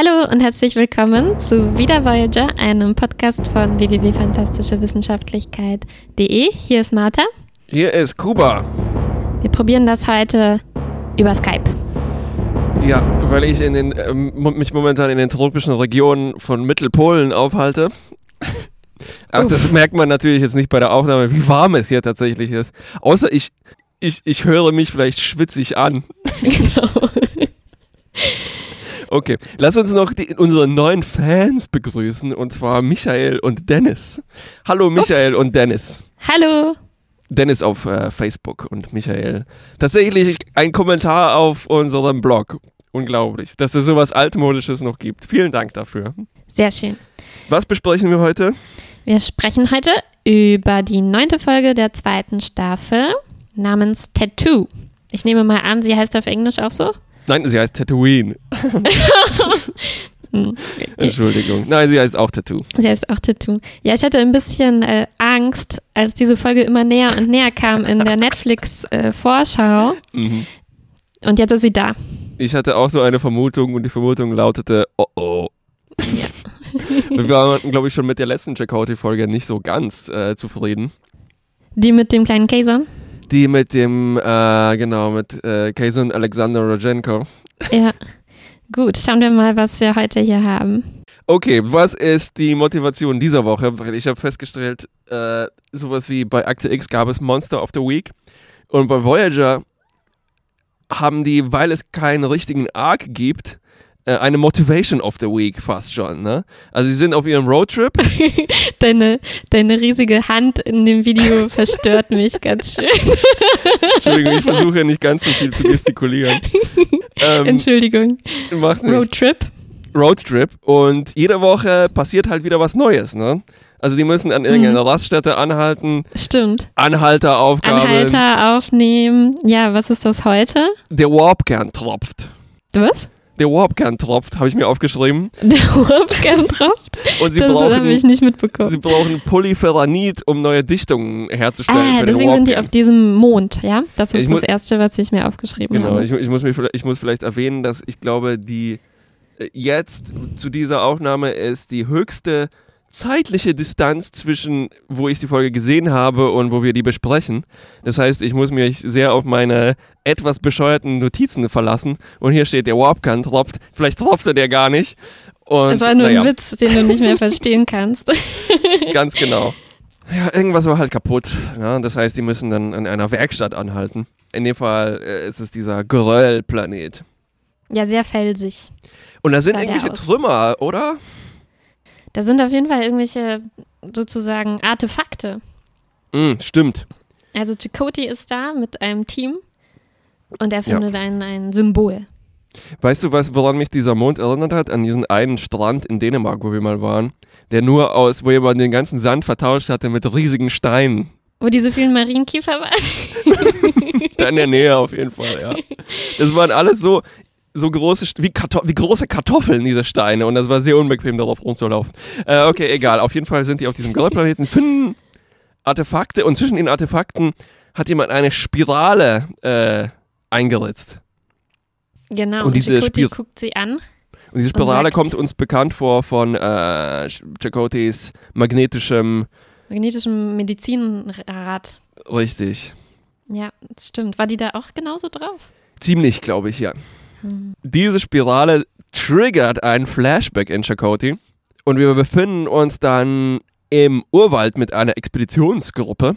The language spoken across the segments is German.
Hallo und herzlich willkommen zu Wieder Voyager, einem Podcast von www.fantastischewissenschaftlichkeit.de. Hier ist Martha. Hier ist Kuba. Wir probieren das heute über Skype. Ja, weil ich in den, ähm, mich momentan in den tropischen Regionen von Mittelpolen aufhalte. Ach, Uff. das merkt man natürlich jetzt nicht bei der Aufnahme, wie warm es hier tatsächlich ist. Außer ich, ich, ich höre mich vielleicht schwitzig an. Genau. Okay, lass uns noch die, unsere neuen Fans begrüßen und zwar Michael und Dennis. Hallo Michael oh. und Dennis. Hallo. Dennis auf äh, Facebook und Michael. Tatsächlich ein Kommentar auf unserem Blog. Unglaublich, dass es sowas Altmodisches noch gibt. Vielen Dank dafür. Sehr schön. Was besprechen wir heute? Wir sprechen heute über die neunte Folge der zweiten Staffel namens Tattoo. Ich nehme mal an, sie heißt auf Englisch auch so? Nein, sie heißt Tatooine. Hm, Entschuldigung. Nein, sie heißt auch Tattoo. Sie heißt auch Tattoo. Ja, ich hatte ein bisschen äh, Angst, als diese Folge immer näher und näher kam in der Netflix-Vorschau. Äh, mhm. Und jetzt ist sie da. Ich hatte auch so eine Vermutung und die Vermutung lautete, oh oh. Ja. Wir waren, glaube ich, schon mit der letzten Chakotay-Folge nicht so ganz äh, zufrieden. Die mit dem kleinen Käser? Die mit dem, äh, genau, mit äh, Kazan Alexander Rojenko. Ja. Gut, schauen wir mal, was wir heute hier haben. Okay, was ist die Motivation dieser Woche? Weil ich habe festgestellt, äh, sowas wie bei Akte X gab es Monster of the Week und bei Voyager haben die, weil es keinen richtigen Arc gibt, eine Motivation of the Week fast schon. Ne? Also sie sind auf ihrem Roadtrip. deine, deine riesige Hand in dem Video verstört mich ganz schön. Entschuldigung, ich versuche nicht ganz so viel zu gestikulieren. Ähm, Entschuldigung. Macht nichts. Roadtrip. Roadtrip und jede Woche passiert halt wieder was Neues, ne? Also die müssen an irgendeiner mhm. Raststätte anhalten. Stimmt. Anhalteraufgabe. Anhalter aufnehmen. Ja, was ist das heute? Der Warpkern tropft. Was? Der Warpkern tropft, habe ich mir aufgeschrieben. Der Warpkern tropft? Und sie das habe ich nicht mitbekommen. Sie brauchen Polyferranit, um neue Dichtungen herzustellen. Ah, deswegen sind die auf diesem Mond, ja? Das ist ich das Erste, was ich mir aufgeschrieben genau, habe. Genau, ich, ich, muss ich muss vielleicht erwähnen, dass ich glaube, die äh, jetzt zu dieser Aufnahme ist die höchste zeitliche Distanz zwischen, wo ich die Folge gesehen habe und wo wir die besprechen. Das heißt, ich muss mich sehr auf meine etwas bescheuerten Notizen verlassen. Und hier steht, der Warpkern tropft. Vielleicht tropfte der gar nicht. Und, das war nur naja. ein Witz, den du nicht mehr verstehen kannst. Ganz genau. Ja, irgendwas war halt kaputt. Ja, das heißt, die müssen dann an einer Werkstatt anhalten. In dem Fall äh, ist es dieser Geröll-Planet. Ja, sehr felsig. Und da sind irgendwelche Trümmer, oder? Da sind auf jeden Fall irgendwelche sozusagen Artefakte. Mm, stimmt. Also Chakoti ist da mit einem Team und er findet ja. ein, ein Symbol. Weißt du, was, woran mich dieser Mond erinnert hat? An diesen einen Strand in Dänemark, wo wir mal waren, der nur aus, wo jemand den ganzen Sand vertauscht hatte mit riesigen Steinen. Wo diese vielen Marienkiefer waren? da in der Nähe auf jeden Fall, ja. Das waren alles so, so große, wie, Kartoff wie große Kartoffeln, diese Steine. Und das war sehr unbequem, darauf rumzulaufen. Äh, okay, egal. Auf jeden Fall sind die auf diesem Goldplaneten, finden Artefakte und zwischen den Artefakten hat jemand eine Spirale äh, eingeritzt. Genau, und, und diese Spir guckt sie an. Und diese Spirale und kommt uns bekannt vor von äh, Chakotys magnetischem magnetischem Medizinrad. Richtig. Ja, das stimmt. War die da auch genauso drauf? Ziemlich, glaube ich, ja. Diese Spirale triggert einen Flashback in Chakotay und wir befinden uns dann im Urwald mit einer Expeditionsgruppe.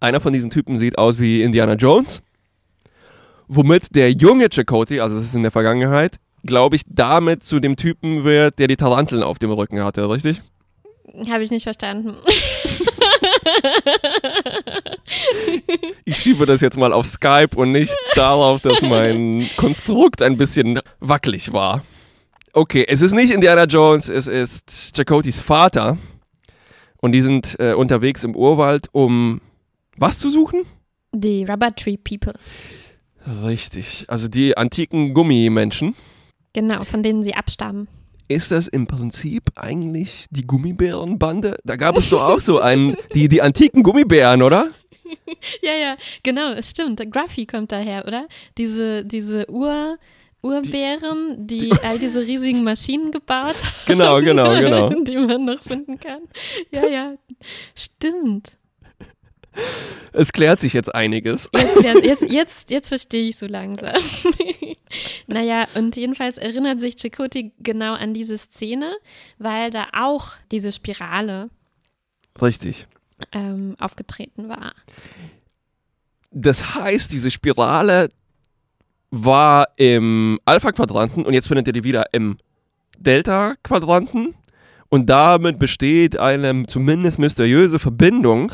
Einer von diesen Typen sieht aus wie Indiana Jones, womit der junge Chakotay, also das ist in der Vergangenheit, glaube ich, damit zu dem Typen wird, der die Taranteln auf dem Rücken hatte, richtig? Habe ich nicht verstanden. ich schiebe das jetzt mal auf Skype und nicht darauf, dass mein Konstrukt ein bisschen wackelig war. Okay, es ist nicht Indiana Jones, es ist Chakotys Vater. Und die sind äh, unterwegs im Urwald, um was zu suchen? Die Rubber Tree People. Richtig, also die antiken Gummimenschen. Genau, von denen sie abstammen. Ist das im Prinzip eigentlich die Gummibärenbande? Da gab es doch auch so einen, die, die antiken Gummibären, oder? ja, ja, genau, es stimmt. Gruffy kommt daher, oder? Diese, diese Ur, Urbären, die all diese riesigen Maschinen gebaut haben. Genau, genau, genau. die man noch finden kann. Ja, ja, stimmt. Es klärt sich jetzt einiges. Jetzt, jetzt, jetzt, jetzt verstehe ich so langsam. naja, und jedenfalls erinnert sich Chakoti genau an diese Szene, weil da auch diese Spirale Richtig. ähm, aufgetreten war. Das heißt, diese Spirale war im Alpha-Quadranten und jetzt findet ihr die wieder im Delta-Quadranten. Und damit besteht eine zumindest mysteriöse Verbindung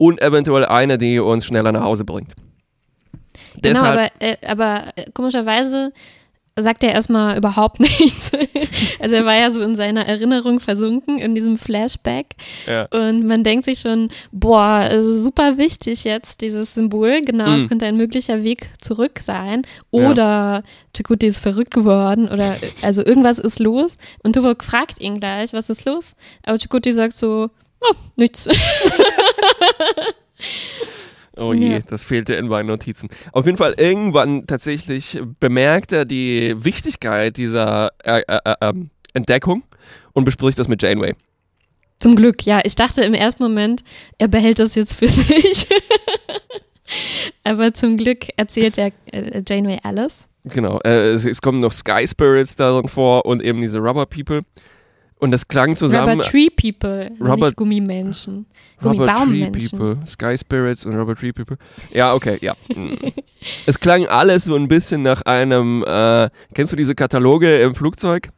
und eventuell eine, die uns schneller nach Hause bringt. Genau, Deshalb, aber, äh, aber äh, komischerweise sagt er erstmal überhaupt nichts. also er war ja so in seiner Erinnerung versunken, in diesem Flashback. ja. Und man denkt sich schon, boah, äh, super wichtig jetzt, dieses Symbol. Genau, es Mhm. könnte ein möglicher Weg zurück sein. Oder Chakoti ist verrückt geworden. Oder äh, also irgendwas ist los. Und Tuvok fragt ihn gleich, was ist los? Aber Chakoti sagt so, oh, nichts. Oh je, Ja. das fehlte in meinen Notizen. Auf jeden Fall, irgendwann tatsächlich bemerkt er die Wichtigkeit dieser äh, äh, äh, ähm, Entdeckung und bespricht das mit Janeway. Zum Glück, ja. Ich dachte im ersten Moment, er behält das jetzt für sich. Aber zum Glück erzählt er äh, Janeway alles. Genau, äh, es, es kommen noch Sky Spirits darin vor und eben diese Rubber People. Und das klang zusammen. Rubber Tree People, Rubber- nicht Gummimenschen. Rubber Tree. People, Sky Spirits und Rubber Tree People. Ja, okay, ja. Mm. es klang alles so ein bisschen nach einem, äh, kennst du diese Kataloge im Flugzeug?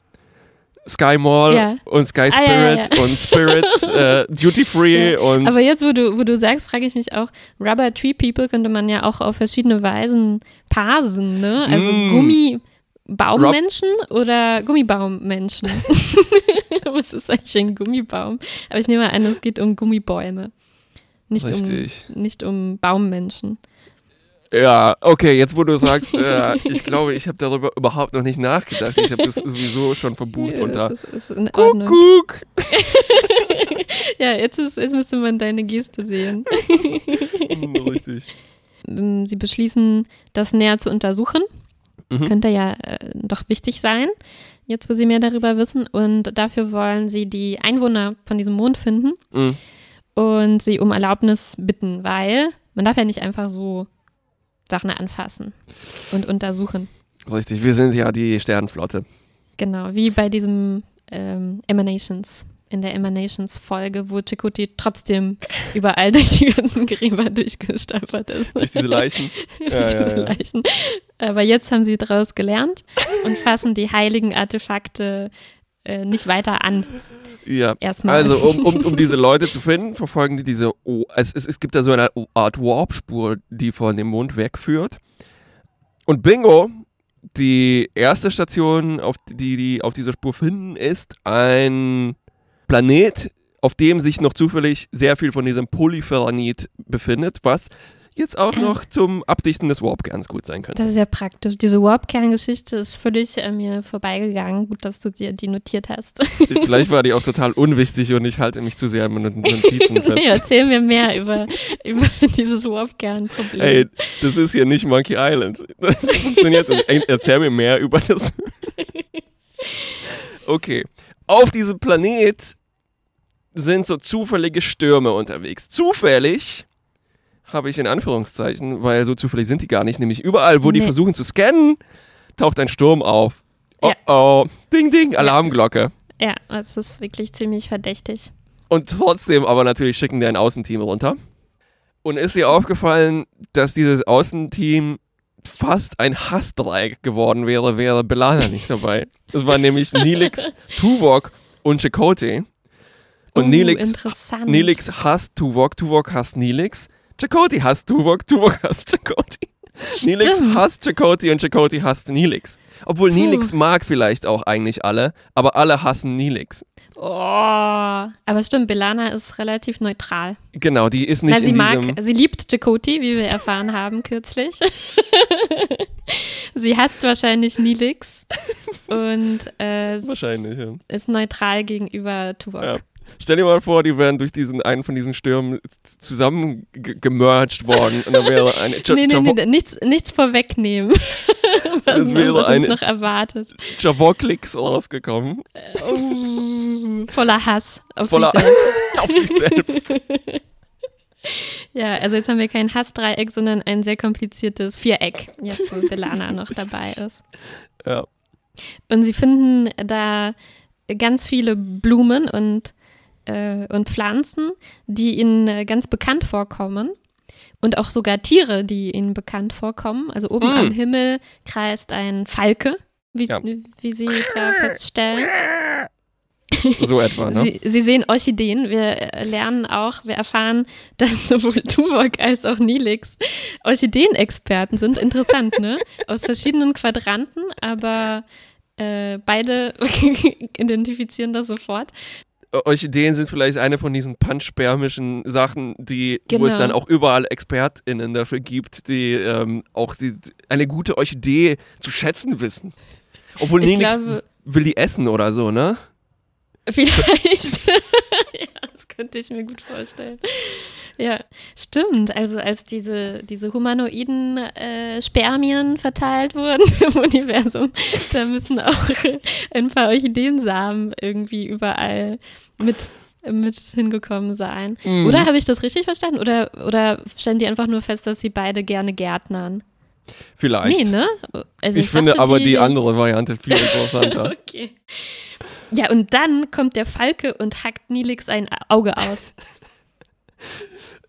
Sky Mall Ja. und Sky Ah, ja, Spirits ja, und Spirits, äh, Duty Free und Aber jetzt, wo du, wo du sagst, frage ich mich auch, Rubber Tree People könnte man ja auch auf verschiedene Weisen parsen, ne? Also Mm. Gummibaummenschen oder Gummibaummenschen. Was ist eigentlich ein Gummibaum? Aber ich nehme an, es geht um Gummibäume. Nicht Richtig. um, nicht um Baummenschen. Ja, okay, jetzt wo du sagst, äh, ich glaube, ich habe darüber überhaupt noch nicht nachgedacht. Ich habe das sowieso schon verbucht Ja, unter. Kuckuck. Ja, jetzt, ist, jetzt müsste man deine Geste sehen. Richtig. Sie beschließen, das näher zu untersuchen. Mhm. Könnte ja äh, doch wichtig sein, jetzt wo Sie mehr darüber wissen. Und dafür wollen Sie die Einwohner von diesem Mond finden Mm. und sie um Erlaubnis bitten, weil man darf ja nicht einfach so Sachen anfassen und untersuchen. Richtig, wir sind ja die Sternenflotte. Genau, wie bei diesem ähm, Emanations, in der Emanations-Folge, wo Chakoti trotzdem überall durch die ganzen Gräber durchgestolpert ist. Durch diese Leichen. Durch Ja, ja, diese ja. Leichen. Aber jetzt haben sie daraus gelernt und fassen die heiligen Artefakte äh, nicht weiter an. Ja. Erstmal. Also, um, um, um diese Leute zu finden, verfolgen die diese. O es, es, es gibt da so eine Art Warp-Spur, die von dem Mond wegführt. Und bingo, die erste Station, auf die die auf dieser Spur finden, ist ein Planet, auf dem sich noch zufällig sehr viel von diesem Polyferranit befindet, was jetzt auch noch zum Abdichten des Warp-Kerns gut sein könnte. Das ist ja praktisch. Diese Warp-Kern-Geschichte ist völlig an mir vorbeigegangen. Gut, dass du dir die notiert hast. Vielleicht war die auch total unwichtig und ich halte mich zu sehr an meinen Notizen fest. nee, erzähl mir mehr über, über dieses Warp-Kern-Problem. Ey, das ist hier nicht Monkey Island. Das funktioniert. Ey, Erzähl mir mehr über das. Okay. Auf diesem Planet sind so zufällige Stürme unterwegs. Zufällig habe ich in Anführungszeichen, weil so zufällig sind die gar nicht. Nämlich überall, wo die Nee. versuchen zu scannen, taucht ein Sturm auf. Oh Ja. oh. Ding, ding, Alarmglocke. Ja, das ist wirklich ziemlich verdächtig. Und trotzdem aber natürlich schicken die ein Außenteam runter. Und ist dir aufgefallen, dass dieses Außenteam fast ein Hassdreieck geworden wäre, wäre Belana nicht dabei. Es war nämlich Nilix, Tuvok und Chakotay. Und Oh, Nilix, interessant. Nilix hasst Tuvok, Tuvok hasst Nilix. Chakotay hasst Tuvok, Tuvok hasst Chakotay. Nilix hasst Chakotay und Chakotay hasst Nilix. Obwohl Puh. Nilix mag vielleicht auch eigentlich alle, aber alle hassen Nilix. Oh, aber stimmt, Belana ist relativ neutral. Genau, die ist nicht Na, sie in mag, diesem... sie liebt Chakoti, wie wir erfahren haben kürzlich. sie hasst wahrscheinlich Nilix und äh, Wahrscheinlich, ja. ist neutral gegenüber Tuvok. Ja. Stell dir mal vor, die wären durch diesen einen von diesen Stürmen zusammen gemerged worden und dann wäre eine nee, nee, nee, nichts, nichts vorwegnehmen. was, das wäre was eine noch erwartet. Javoklix rausgekommen. Oh, voller Hass auf Voller sich selbst. auf sich selbst. Ja, also jetzt haben wir kein Hassdreieck, sondern ein sehr kompliziertes Viereck, jetzt wo Belana noch dabei ist. Ja. Und sie finden da ganz viele Blumen und, äh, und Pflanzen, die ihnen äh, ganz bekannt vorkommen. Und auch sogar Tiere, die ihnen bekannt vorkommen. Also oben Mm. am Himmel kreist ein Falke, wie, Ja. wie sie da feststellen. So etwa, ne? Sie, sie sehen Orchideen. Wir äh, lernen auch, wir erfahren, dass sowohl Tuvok als auch Nilix Orchideenexperten sind. Interessant, ne? Aus verschiedenen Quadranten, aber äh, beide identifizieren das sofort. Orchideen sind vielleicht eine von diesen panspermischen Sachen, die, wo es Genau. dann auch überall ExpertInnen dafür gibt, die ähm, auch die, eine gute Orchidee zu schätzen wissen. Obwohl Ich glaube- will die essen oder so, ne? Vielleicht. ja, könnte ich mir gut vorstellen. Ja, stimmt. Also als diese, diese humanoiden äh, Spermien verteilt wurden im Universum, da müssen auch ein paar Orchideensamen irgendwie überall mit, mit hingekommen sein. Mhm. Oder habe ich das richtig verstanden? Oder, oder stellen die einfach nur fest, dass sie beide gerne gärtnern? Vielleicht. Nee, ne? Also ich, finde dachte, aber die andere Variante viel interessanter. Okay. Ja, und dann kommt der Falke und hackt Nilix ein Auge aus.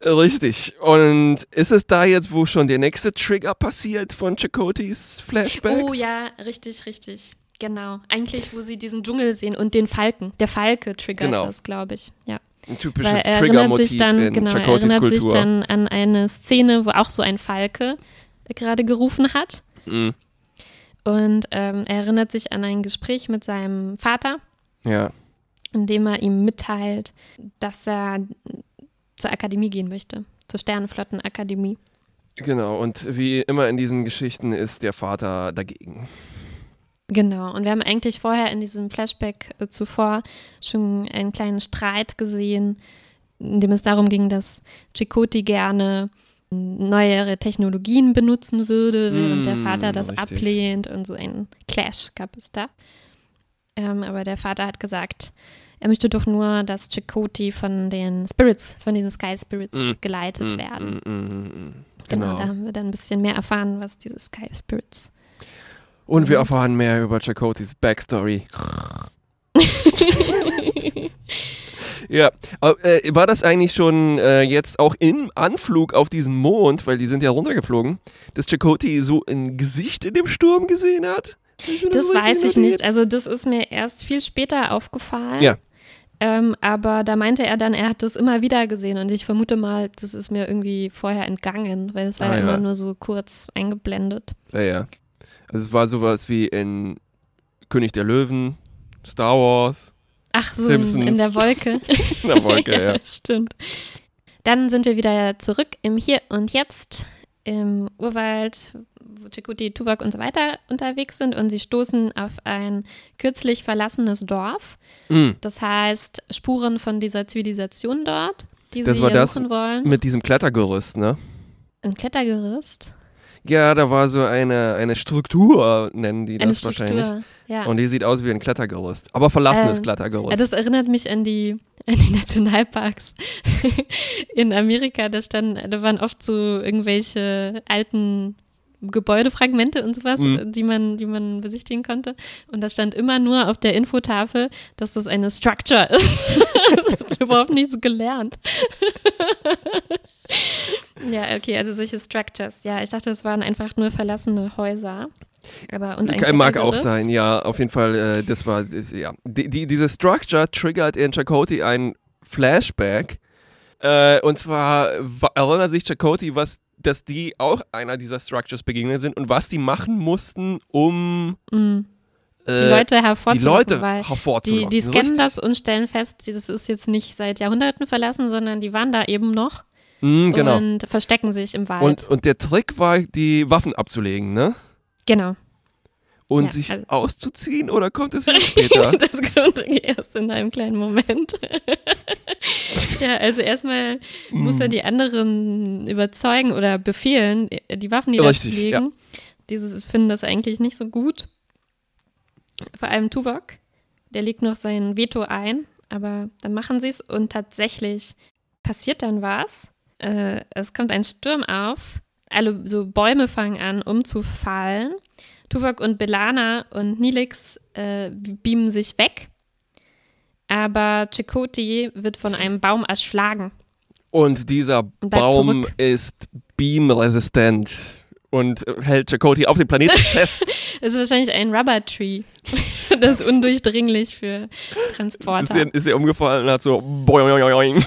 Richtig. Und ist es da jetzt, wo schon der nächste Trigger passiert von Chakotis Flashbacks? Oh ja, richtig, richtig. Genau. Eigentlich, wo sie diesen Dschungel sehen und den Falken. Der Falke triggert Genau. das, glaube ich. Ja. Ein typisches er Triggermotiv in genau, er Chakotis erinnert Kultur. sich dann an eine Szene, wo auch so ein Falke gerade gerufen hat. Mhm. Und ähm, er erinnert sich an ein Gespräch mit seinem Vater, Ja. in dem er ihm mitteilt, dass er zur Akademie gehen möchte. Zur Sternenflottenakademie. Genau, und wie immer in diesen Geschichten ist der Vater dagegen. Genau, und wir haben eigentlich vorher in diesem Flashback äh, zuvor schon einen kleinen Streit gesehen, in dem es darum ging, dass Chakotay gerne neuere Technologien benutzen würde, während der Mm, Vater das richtig. ablehnt und so einen Clash gab es da. Ähm, aber der Vater hat gesagt, er möchte doch nur, dass Chakotay von den Spirits, von diesen Sky Spirits Mm, geleitet Mm, werden. mm, mm, mm. Genau. Genau. da haben wir dann ein bisschen mehr erfahren, was diese Sky Spirits Und wir sind. erfahren mehr über Chakotis Backstory. ja, aber, äh, war das eigentlich schon äh, jetzt auch im Anflug auf diesen Mond, weil die sind ja runtergeflogen, dass Chakoti so ein Gesicht in dem Sturm gesehen hat? Das richtig weiß ich nicht. Also das ist mir erst viel später aufgefallen. Ja. Ähm, aber da meinte er dann, er hat das immer wieder gesehen und ich vermute mal, das ist mir irgendwie vorher entgangen, weil es war Ah, ja immer nur so kurz eingeblendet. Ja, ja. Also es war sowas wie in König der Löwen, Star Wars, Ach so, Simpsons. in der Wolke. in der Wolke, ja. Stimmt. Dann sind wir wieder zurück im Hier und Jetzt, im Urwald, wo Chikuti, Tuvok und so weiter unterwegs sind und sie stoßen auf ein kürzlich verlassenes Dorf. Mm, Das heißt, Spuren von dieser Zivilisation dort, die Das sie war das suchen wollen. mit diesem Klettergerüst, ne? Ein Klettergerüst. Ja, da war so eine, eine Struktur, nennen die das Struktur. wahrscheinlich. Ja. Und die sieht aus wie ein Klettergerüst. Aber verlassenes Ähm, Klettergerüst. ja, das erinnert mich an die, an die Nationalparks in Amerika. Da standen, da waren oft so irgendwelche alten Gebäudefragmente und sowas, Mhm. die man, die man besichtigen konnte. Und da stand immer nur auf der Infotafel, dass das eine Structure ist. das ist überhaupt nicht so gelernt. Ja, okay, also solche Structures. Ja, ich dachte, es waren einfach nur verlassene Häuser. Aber und ein Mag auch sein, ja, auf jeden Fall, äh, das war, das, ja. Die, die, diese Structure triggert in Chakoti ein Flashback. Äh, und zwar wa- erinnert sich Chakoti, was, dass die auch einer dieser Structures begegnet sind und was die machen mussten, um Mhm. Die Leute die hervorzuholen. Leute die, die scannen Richtig. das und stellen fest, das ist jetzt nicht seit Jahrhunderten verlassen, sondern die waren da eben noch Mhm, genau. und verstecken sich im Wald. Und, und der Trick war, die Waffen abzulegen, ne? genau. und Ja, sich also- auszuziehen oder kommt es erst später? das kommt erst in einem kleinen Moment. ja, also erstmal muss er die anderen überzeugen oder befehlen, die Waffen niederzulegen. Diese finden das eigentlich nicht so gut. Vor allem Tuvok, der legt noch sein Veto ein, aber dann machen sie es und tatsächlich passiert dann was. Äh, es kommt ein Sturm auf, alle so Bäume fangen an umzufallen. Tuvok und Belana und Nilix äh, beamen sich weg, aber Chakotay wird von einem Baum erschlagen. Und dieser Und Baum zurück. ist beamresistent und hält Chakotay auf dem Planeten fest. Es ist wahrscheinlich ein Rubber Tree. das ist undurchdringlich für ist, Transporter. ist der umgefallen und hat so boing.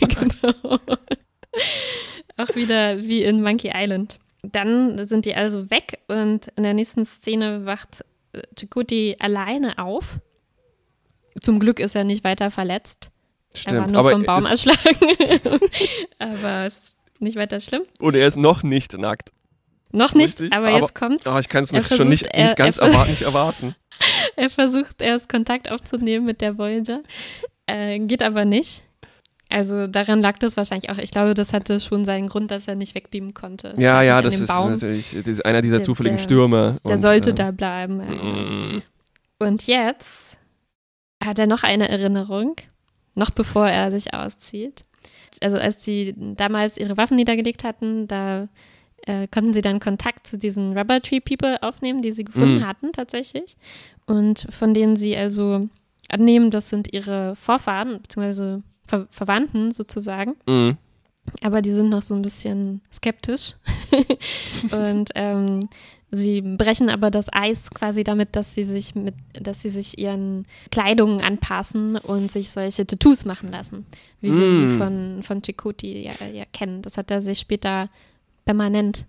genau. Auch wieder wie in Monkey Island. Dann sind die also weg und in der nächsten Szene wacht äh, Chakotay alleine auf. Zum Glück ist er nicht weiter verletzt. er war Stimmt, nur aber vom Baum es, erschlagen. aber ist nicht weiter schlimm. und er ist noch nicht nackt. Noch nicht, Richtig, aber, aber- jetzt kommt's. Oh, ich kann es schon versucht, nicht, er- nicht ganz er- erwarten, nicht erwarten. Er versucht erst Kontakt aufzunehmen mit der Voyager, äh, geht aber nicht. Also daran lag das wahrscheinlich auch. Ich glaube, das hatte schon seinen Grund, dass er nicht wegbeamen konnte. Ja, ja, das ist Baum. natürlich das ist einer dieser Der- zufälligen Stürme. Der und, sollte äh, da bleiben. mm, Und jetzt hat er noch eine Erinnerung, noch bevor er sich auszieht. Also als sie damals ihre Waffen niedergelegt hatten, da äh, konnten sie dann Kontakt zu diesen Rubber Tree People aufnehmen, die sie gefunden Mhm. hatten tatsächlich. Und von denen sie also annehmen, das sind ihre Vorfahren, beziehungsweise Ver Verwandten sozusagen. mm. Aber die sind noch so ein bisschen skeptisch. und ähm, sie brechen aber das Eis quasi damit, dass sie sich mit, dass sie sich ihren Kleidungen anpassen und sich solche Tattoos machen lassen, wie wir Mm. sie von, von Chakotay ja, ja kennen. Das hat er sich später permanent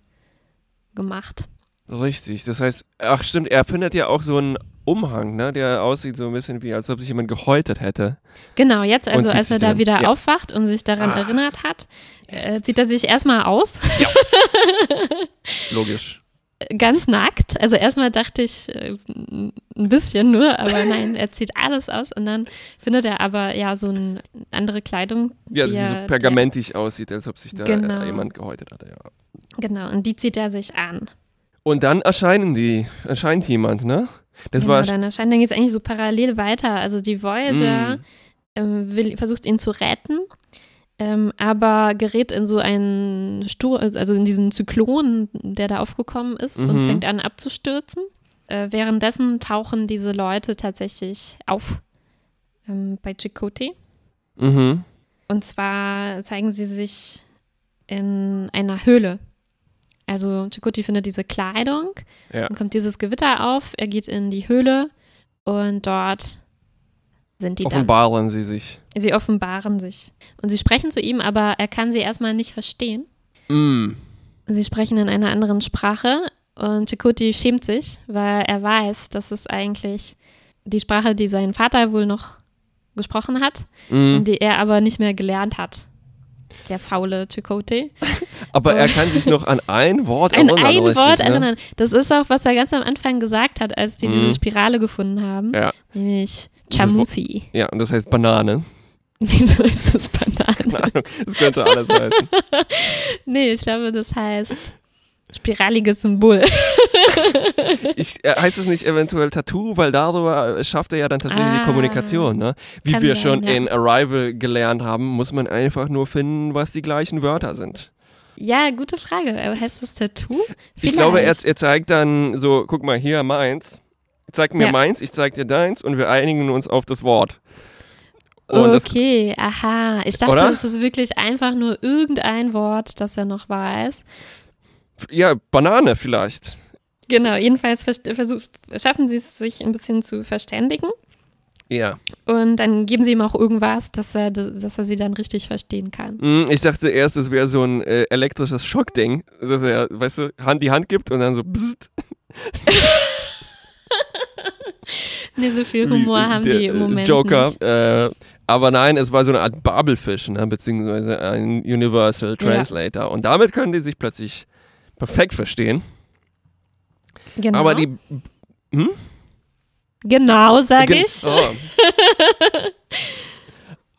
gemacht. Richtig, das heißt, ach stimmt, er findet ja auch so einen Umhang, ne, der aussieht so ein bisschen wie, als ob sich jemand gehäutet hätte. Genau, jetzt, also als er da dann- wieder ja. aufwacht und sich daran Ah. erinnert hat, äh, zieht er sich erstmal aus. Logisch. ganz nackt. Also erstmal dachte ich äh, ein bisschen nur, aber nein, er zieht alles aus und dann findet er aber ja so eine andere Kleidung. Ja, die er- so pergamentig aussieht, als ob sich da Genau. äh, jemand gehäutet hatte, ja. Die, genau, und die zieht er sich an. Und dann erscheinen die, erscheint jemand, ne? Das genau, war dann erscheint, dann geht es eigentlich so parallel weiter. Also die Voyager Mm. ähm, will, versucht ihn zu retten, ähm, aber gerät in so einen Stur, also in diesen Zyklon, der da aufgekommen ist und Mhm. fängt an abzustürzen. Äh, währenddessen tauchen diese Leute tatsächlich auf ähm, bei Chakotay. Mhm. Und zwar zeigen sie sich in einer Höhle. Also Chakotay findet diese Kleidung, Ja. dann kommt dieses Gewitter auf, er geht in die Höhle und dort sind die dann. Offenbaren sie sich. Sie offenbaren sich. Und sie sprechen zu ihm, aber er kann sie erstmal nicht verstehen. Mm. Sie sprechen in einer anderen Sprache und Chakotay schämt sich, weil er weiß, dass es eigentlich die Sprache, die sein Vater wohl noch gesprochen hat, Mm. die er aber nicht mehr gelernt hat. Der faule Chakotay. Aber er kann sich noch an ein Wort An erinnern. ein Wort ne? erinnern. Das ist auch, was er ganz am Anfang gesagt hat, als die Mhm. diese Spirale gefunden haben. Ja. Nämlich Chamusi. Ja, und das heißt Banane. Wieso ist das Banane? Keine Ahnung, das könnte alles heißen. Nee, ich glaube, das heißt spiraliges Symbol. Ich, äh, heißt es nicht eventuell Tattoo, weil darüber schafft er ja dann tatsächlich die Ah, Kommunikation, ne? Wie wir sein, schon ja. in Arrival gelernt haben, muss man einfach nur finden, was die gleichen Wörter sind. Ja, gute Frage. Heißt das Tattoo? Ich glaube, er, Vielleicht. er zeigt dann so, guck mal hier, meins. Zeig mir Ja. meins, ich zeig dir deins und wir einigen uns auf das Wort. Und das, okay, aha. Ich dachte, Oder? es ist wirklich einfach nur irgendein Wort, das er noch weiß. Ja, Banane vielleicht. Genau, jedenfalls versuch, schaffen sie es, sich ein bisschen zu verständigen. Ja. Und dann geben sie ihm auch irgendwas, dass er, dass er sie dann richtig verstehen kann. Hm, Ich dachte erst, es wäre so ein äh, elektrisches Schockding, dass er, weißt du, Hand die Hand gibt und dann so bzzzt. Nee, so viel Humor haben der, die im äh, Moment Joker. nicht. Äh, aber nein, es war so eine Art Babelfisch, ne, beziehungsweise ein Universal Translator. Und damit können die sich plötzlich perfekt verstehen. Genau. Aber die Hm? Genau, sage Gen- ich. Oh.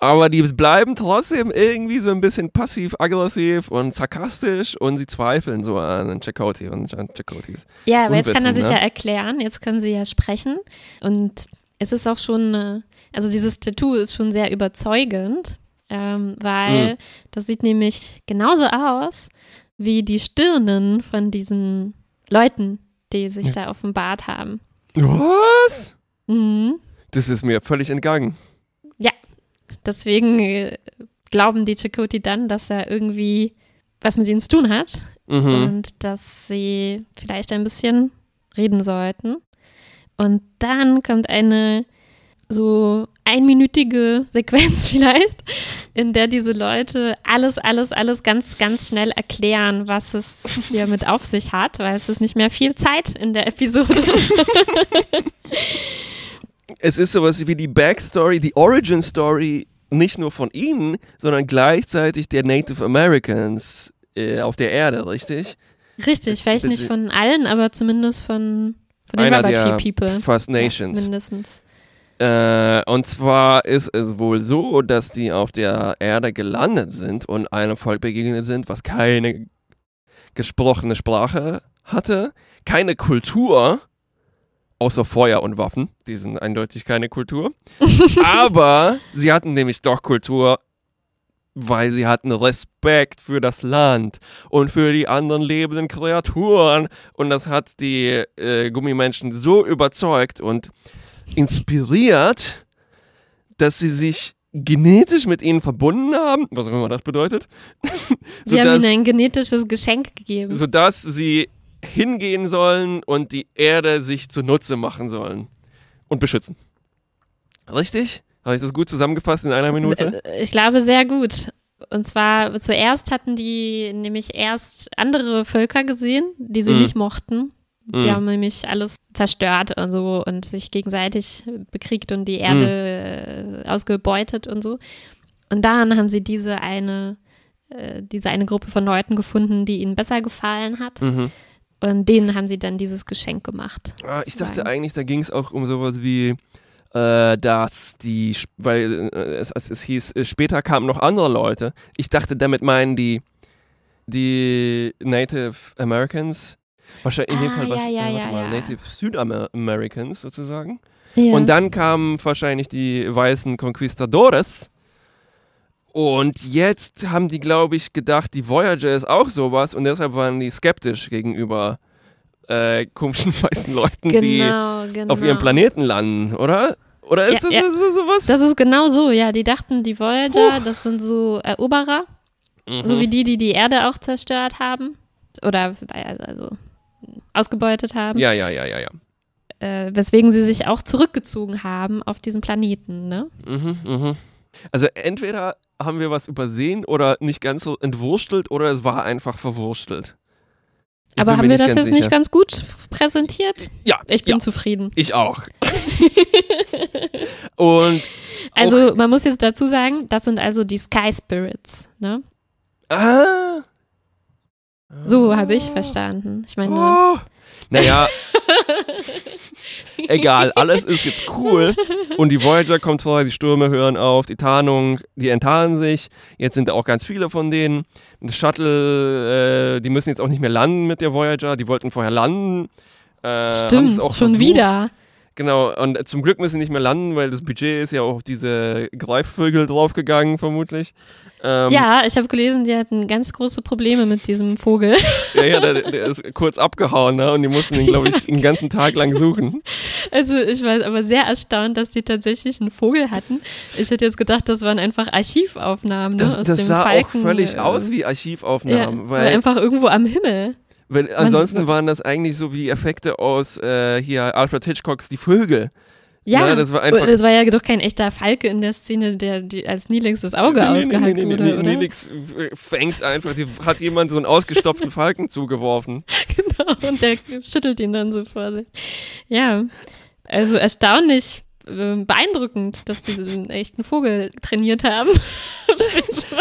Aber die bleiben trotzdem irgendwie so ein bisschen passiv-aggressiv und sarkastisch und sie zweifeln so an Chakotay und an Chakotis. Ja, aber jetzt kann er sich ne? ja erklären, jetzt können sie ja sprechen. Und es ist auch schon, äh, also dieses Tattoo ist schon sehr überzeugend, ähm, weil Mhm. das sieht nämlich genauso aus wie die Stirnen von diesen Leuten, die sich Ja. da offenbart haben. Was? Mhm. Das ist mir völlig entgangen. Deswegen äh, glauben die Chakoti dann, dass er irgendwie was mit ihnen zu tun hat Mhm. und dass sie vielleicht ein bisschen reden sollten. Und dann kommt eine so einminütige Sequenz vielleicht, in der diese Leute alles, alles, alles ganz, ganz schnell erklären, was es hier mit auf sich hat, weil es ist nicht mehr viel Zeit in der Episode. Es ist sowas wie die Backstory, die Origin Story, nicht nur von ihnen, sondern gleichzeitig der Native Americans äh, auf der Erde, richtig? Richtig, Jetzt vielleicht nicht von allen, aber zumindest von, von den Rubber Tree People. First Ja, Nations. mindestens. Äh, und zwar ist es wohl so, dass die auf der Erde gelandet sind und einem Volk begegnet sind, was keine gesprochene Sprache hatte, keine Kultur, außer Feuer und Waffen. Die sind eindeutig keine Kultur. Aber sie hatten nämlich doch Kultur, weil sie hatten Respekt für das Land und für die anderen lebenden Kreaturen. Und das hat die äh, Gummimenschen so überzeugt und inspiriert, dass sie sich genetisch mit ihnen verbunden haben, was auch immer das bedeutet, Sie haben sodass, ihnen ein genetisches Geschenk gegeben. sodass sie hingehen sollen und die Erde sich zunutze machen sollen und beschützen. Richtig? Habe ich das gut zusammengefasst in einer Minute? Äh, Ich glaube sehr gut. Und zwar zuerst hatten die nämlich erst andere Völker gesehen, die sie Mhm. nicht mochten. Die Mhm. haben nämlich alles zerstört und so und sich gegenseitig bekriegt und die Erde äh, ausgebeutet und so. Und dann haben sie diese eine, äh, diese eine Gruppe von Leuten gefunden, die ihnen besser gefallen hat. Mhm. Und denen haben sie dann dieses Geschenk gemacht. Ah, ich dachte eigentlich, da ging es auch um sowas wie, äh, dass die, weil äh, es, es, es hieß, äh, später kamen noch andere Leute. Ich dachte, damit meinen die, die Native Americans, wahrscheinlich in dem Ah, Fall, was, ja, ja, mal, ja. Native Südamericans sozusagen. Und dann kamen wahrscheinlich die weißen Conquistadores. Und jetzt haben die, glaube ich, gedacht, die Voyager ist auch sowas und deshalb waren die skeptisch gegenüber äh, komischen weißen Leuten, die genau, genau. auf ihrem Planeten landen, oder? Oder ist, Ja, das, ja. ist das sowas? Das ist genau so, ja. Die dachten, die Voyager, das sind so Eroberer, Mhm. so wie die, die die Erde auch zerstört haben. Oder also ausgebeutet haben. ja, ja, ja, ja, ja. Äh, weswegen sie sich auch zurückgezogen haben auf diesen Planeten, ne? Mhm, mhm. Also entweder haben wir was übersehen oder nicht ganz so entwurstelt oder es war einfach verwurstelt. Ich Aber haben wir das jetzt sicher. nicht ganz gut präsentiert? Ja, Ich bin ja, zufrieden. ich auch. Und Also man muss jetzt dazu sagen, das sind also die Sky Spirits, ne? ah, So habe ich verstanden. Ich meine, Oh. Naja, egal, alles ist jetzt cool. Und die Voyager kommt vor, die Stürme hören auf, die Tarnung, die enttarnen sich. Jetzt sind da auch ganz viele von denen. Das Shuttle, äh, die müssen jetzt auch nicht mehr landen mit der Voyager. Die wollten vorher landen. Äh, stimmt, auch schon versucht. wieder. Genau, und zum Glück müssen sie nicht mehr landen, weil das Budget ist ja auch auf diese Greifvögel draufgegangen, vermutlich. Ähm, Ja, ich habe gelesen, die hatten ganz große Probleme mit diesem Vogel. ja, ja der, der ist kurz abgehauen, ne? Und die mussten ihn, glaube ich, einen ganzen Tag lang suchen. Also ich war aber sehr erstaunt, dass die tatsächlich einen Vogel hatten. Ich hätte jetzt gedacht, das waren einfach Archivaufnahmen. Ne, Das, aus das dem sah Falken, auch völlig äh, aus wie Ja, Archivaufnahmen, war weil, einfach irgendwo am Himmel. Weil ansonsten waren das eigentlich so wie Effekte aus äh, hier Alfred Hitchcocks Die Vögel. Ja, Ne, das war einfach- das war ja doch kein echter Falke in der Szene, der die, als Neelix das Auge nee, nee, wurde, nee, oder? Nelix äh, fängt einfach, die, hat jemand so einen ausgestopften Falken zugeworfen. Genau, und der schüttelt ihn dann so vor sich. Ja, also erstaunlich äh, beeindruckend, dass die so einen echten Vogel trainiert haben.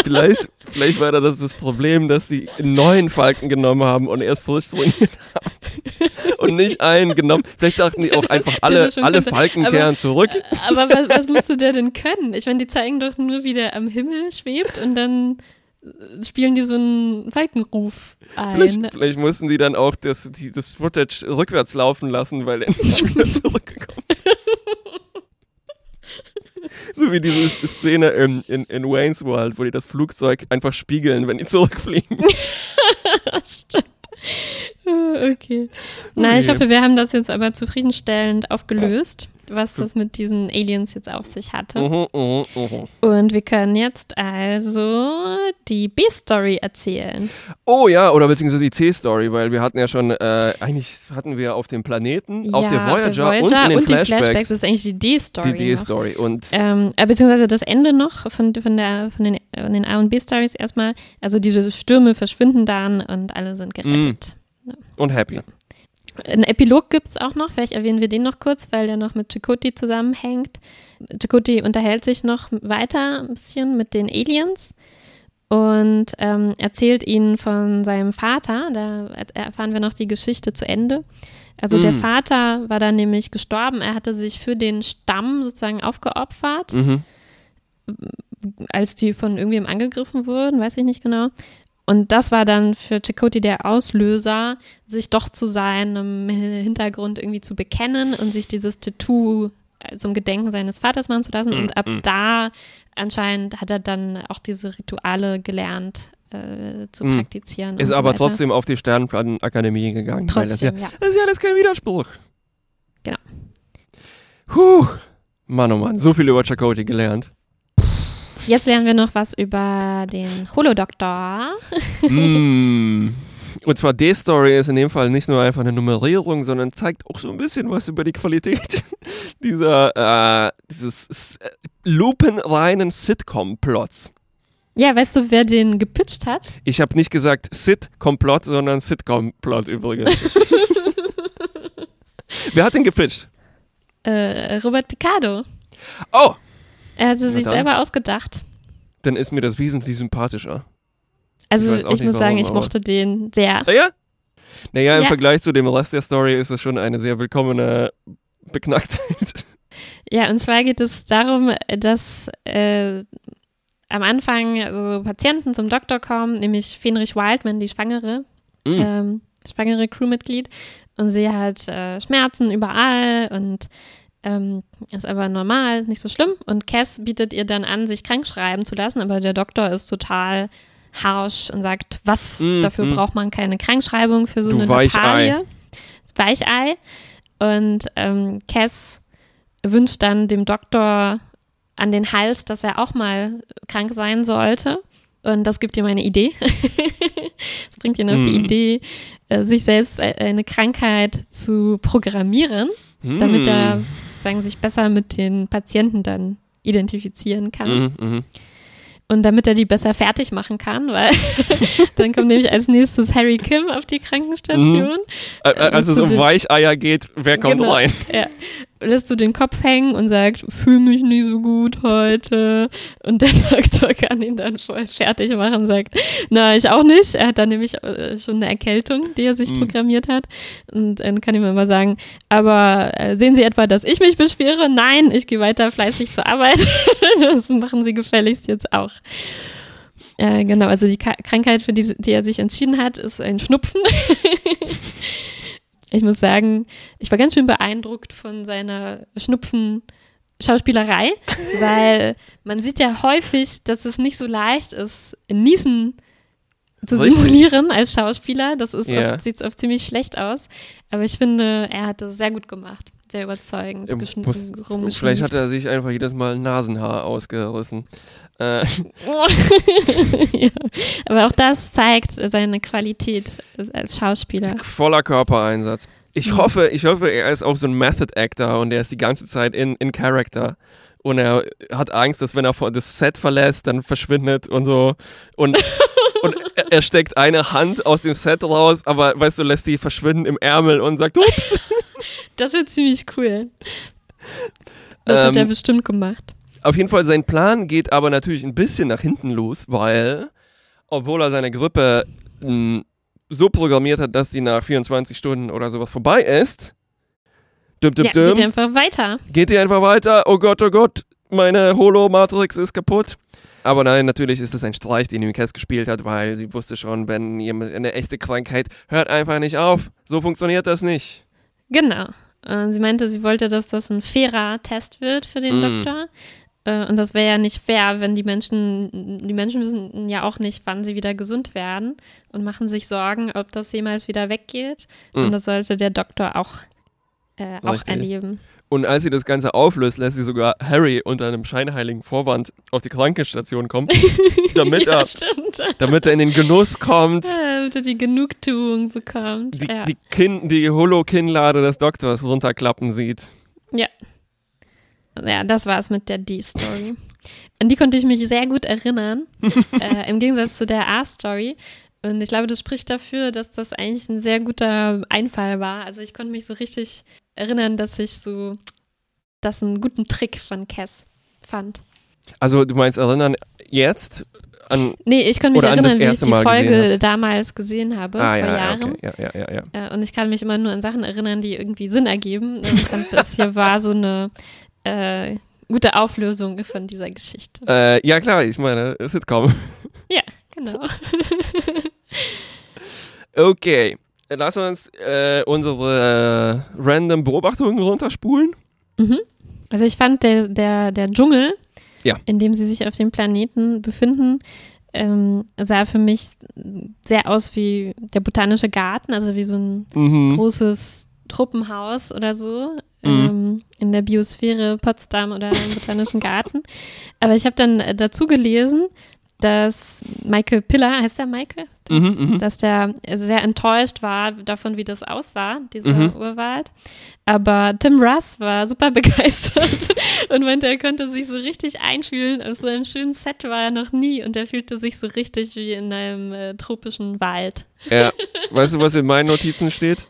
Vielleicht, vielleicht war da das, das Problem, dass die einen neuen Falken genommen haben und erst frisch trainiert haben. und nicht einen genommen. Vielleicht dachten die auch einfach alle, alle Falken kehren zurück. Aber was, was musste der denn können? Ich meine, die zeigen doch nur, wie der am Himmel schwebt und dann spielen die so einen Falkenruf ein. Vielleicht, vielleicht mussten die dann auch das, die, das Footage rückwärts laufen lassen, weil er nicht wieder zurückgekommen ist. So wie diese Szene in, in, in Wayne's World, wo die das Flugzeug einfach spiegeln, wenn die zurückfliegen. Stimmt. Okay. Na, ich hoffe, wir haben das jetzt aber zufriedenstellend aufgelöst was das mit diesen Aliens jetzt auf sich hatte. Mhm, mhm, mhm. Und wir können jetzt also die B-Story erzählen. Oh ja, oder beziehungsweise die C-Story, weil wir hatten ja schon, äh, eigentlich hatten wir auf dem Planeten, ja, auf der Voyager, Voyager und in den und Flashbacks, die Flashbacks ist eigentlich die D-Story. die D-Story. Und Ähm, äh, beziehungsweise das Ende noch von, von, der, von, den, von den A- und B-Stories erstmal. Also diese Stürme verschwinden dann und alle sind gerettet. und Happy. So. Ein Epilog gibt es auch noch, vielleicht erwähnen wir den noch kurz, weil der noch mit Chakotay zusammenhängt. Chakotay unterhält sich noch weiter ein bisschen mit den Aliens und ähm, erzählt ihnen von seinem Vater. Da erfahren wir noch die Geschichte zu Ende. Also der Mm. Vater war dann nämlich gestorben. Er hatte sich für den Stamm sozusagen aufgeopfert, Mhm. als die von irgendwem angegriffen wurden, weiß ich nicht genau. Und das war dann für Chakotay der Auslöser, sich doch zu seinem Hintergrund irgendwie zu bekennen und sich dieses Tattoo äh, zum Gedenken seines Vaters machen zu lassen. Und ab mm. da anscheinend hat er dann auch diese Rituale gelernt äh, zu Mm. praktizieren. Ist so aber weiter. trotzdem auf die Sternenakademie gegangen. weil das, ja, Trotzdem, ja. das ist ja alles kein Widerspruch. Genau. Puh. Mann, oh Mann, so viel über Chakotay gelernt. Jetzt lernen wir noch was über den Holodoktor. mm. Und zwar D-Story ist in dem Fall nicht nur einfach eine Nummerierung, sondern zeigt auch so ein bisschen was über die Qualität dieser, äh, dieses äh, lupenreinen Sitcom-Plots. Ja, weißt du, wer den gepitcht hat? Ich habe nicht gesagt Sit-Komplott, sondern Sitcom-Plot übrigens. Wer hat den gepitcht? Äh, Robert Picardo. Oh, Er hatte Na sich dann. selber ausgedacht. dann ist mir das wesentlich sympathischer. Also Ich ich, nicht muss sagen, ich mochte den sehr. Naja, naja im Ja. Vergleich zu dem Rest der Story ist es schon eine sehr willkommene Beknacktheit. Ja, und zwar geht es darum, dass äh, am Anfang also Patienten zum Doktor kommen, nämlich Fenrich Wildman, die Schwangere, Mm. ähm, schwangere Crewmitglied. Und sie hat äh, Schmerzen überall und ähm, ist aber normal, nicht so schlimm. Und Cass bietet ihr dann an, sich krank schreiben zu lassen, aber der Doktor ist total harsch und sagt, was, Mm, dafür mm. braucht man keine Krankschreibung für so Du eine Weichei. Weichei. Und ähm, Cass wünscht dann dem Doktor an den Hals, dass er auch mal krank sein sollte. Und das gibt ihm eine Idee. das bringt ihn auf die Mm. Idee, äh, sich selbst äh, eine Krankheit zu programmieren, damit Mm. er sagen, sich besser mit den Patienten dann identifizieren kann. Mhm, mhm. Und damit er die besser fertig machen kann, weil dann kommt nämlich als nächstes Harry Kim auf die Krankenstation. Ä- Als es um Weicheier geht, wer kommt Genau. rein? Ja. Lässt du den Kopf hängen und sagt, fühl mich nicht so gut heute. Und der Doktor kann ihn dann voll fertig machen und sagt, na, ich auch nicht. Er hat dann nämlich äh, schon eine Erkältung, die er sich Mhm. programmiert hat. Und dann kann ihm immer sagen, aber äh, sehen Sie etwa, dass ich mich beschwere? Nein, ich gehe weiter fleißig zur Arbeit. das machen Sie gefälligst jetzt auch. Äh, genau, also die Ka Krankheit, für die, die er sich entschieden hat, ist ein Schnupfen. ich muss sagen, ich war ganz schön beeindruckt von seiner Schnupfen-Schauspielerei, weil man sieht ja häufig, dass es nicht so leicht ist, Niesen zu Richtig. simulieren als Schauspieler. Das ist Ja. oft, sieht oft ziemlich schlecht aus. Aber ich finde, er hat das sehr gut gemacht. Sehr überzeugend. Er muss-. Vielleicht hat er sich einfach jedes Mal ein Nasenhaar ausgerissen. Äh, ja. Aber auch das zeigt seine Qualität als Schauspieler. voller Körpereinsatz. Ich Mhm. hoffe, ich hoffe, er ist auch so ein Method Actor und er ist die ganze Zeit in, in Character. Und er hat Angst, dass wenn er das Set verlässt, dann verschwindet und so. Und, und er- steckt eine Hand aus dem Set raus, aber weißt du, lässt die verschwinden im Ärmel und sagt, ups. Das wird ziemlich cool. Das hat Ähm, er bestimmt gemacht. Auf jeden Fall, sein Plan geht aber natürlich ein bisschen nach hinten los, weil, obwohl er seine Grippe mh, so programmiert hat, dass die nach 24 Stunden oder sowas vorbei ist, dum, dum, Ja, dum, geht einfach weiter. geht die einfach weiter. Oh Gott, oh Gott, meine Holo-Matrix ist kaputt. Aber nein, natürlich ist das ein Streich, den Cass gespielt hat, weil sie wusste schon, wenn jemand eine echte Krankheit hört einfach nicht auf. So funktioniert das nicht. Genau. Und sie meinte, sie wollte, dass das ein fairer Test wird für den Mm. Doktor. Äh, Und das wäre ja nicht fair, wenn die Menschen, die Menschen wissen ja auch nicht, wann sie wieder gesund werden und machen sich Sorgen, ob das jemals wieder weggeht. Mm. Und das sollte der Doktor auch, äh, auch erleben. Und als sie das Ganze auflöst, lässt sie sogar Harry unter einem scheinheiligen Vorwand auf die Krankenstation kommen, damit, ja, er, stimmt. damit er in den Genuss kommt, Äh, Damit er die Genugtuung bekommt. die, ja. die, Kinn, die Holo-Kinnlade des Doktors runterklappen sieht. ja, das war's mit der D-Story. An die konnte ich mich sehr gut erinnern, äh, im Gegensatz zu der A-Story. Und ich glaube, das spricht dafür, dass das eigentlich ein sehr guter Einfall war. Also ich konnte mich so richtig erinnern, dass ich so das einen guten Trick von Cass fand. Also du meinst erinnern jetzt an... Nee, ich konnte mich erinnern, wie ich die Mal Folge damals gesehen habe, ah vor ja, ja, Jahren. okay. ja, ja, ja, ja. Äh, und ich kann mich immer nur an Sachen erinnern, die irgendwie Sinn ergeben. Und fand, das hier war so eine äh, gute Auflösung von dieser Geschichte. Äh, ja klar, ich meine, Sitcom. Ja, genau. Okay, lass uns äh, unsere äh, random Beobachtungen runterspulen. Mhm. Also ich fand der, der, der Dschungel, Ja. in dem sie sich auf dem Planeten befinden, ähm, sah für mich sehr aus wie der botanische Garten, also wie so ein Mhm. großes Truppenhaus oder so Mhm. ähm, in der Biosphäre Potsdam oder im Botanischen Garten. Aber ich habe dann äh, dazu gelesen, dass Michael Piller, heißt der Michael? Dass, Mhm, mhm. dass der sehr enttäuscht war davon, wie das aussah, dieser Mhm. Urwald. Aber Tim Russ war super begeistert und meinte, er konnte sich so richtig einfühlen. Auf so einem schönen Set war er noch nie und er fühlte sich so richtig wie in einem äh, tropischen Wald. Ja, weißt du, was in meinen Notizen steht?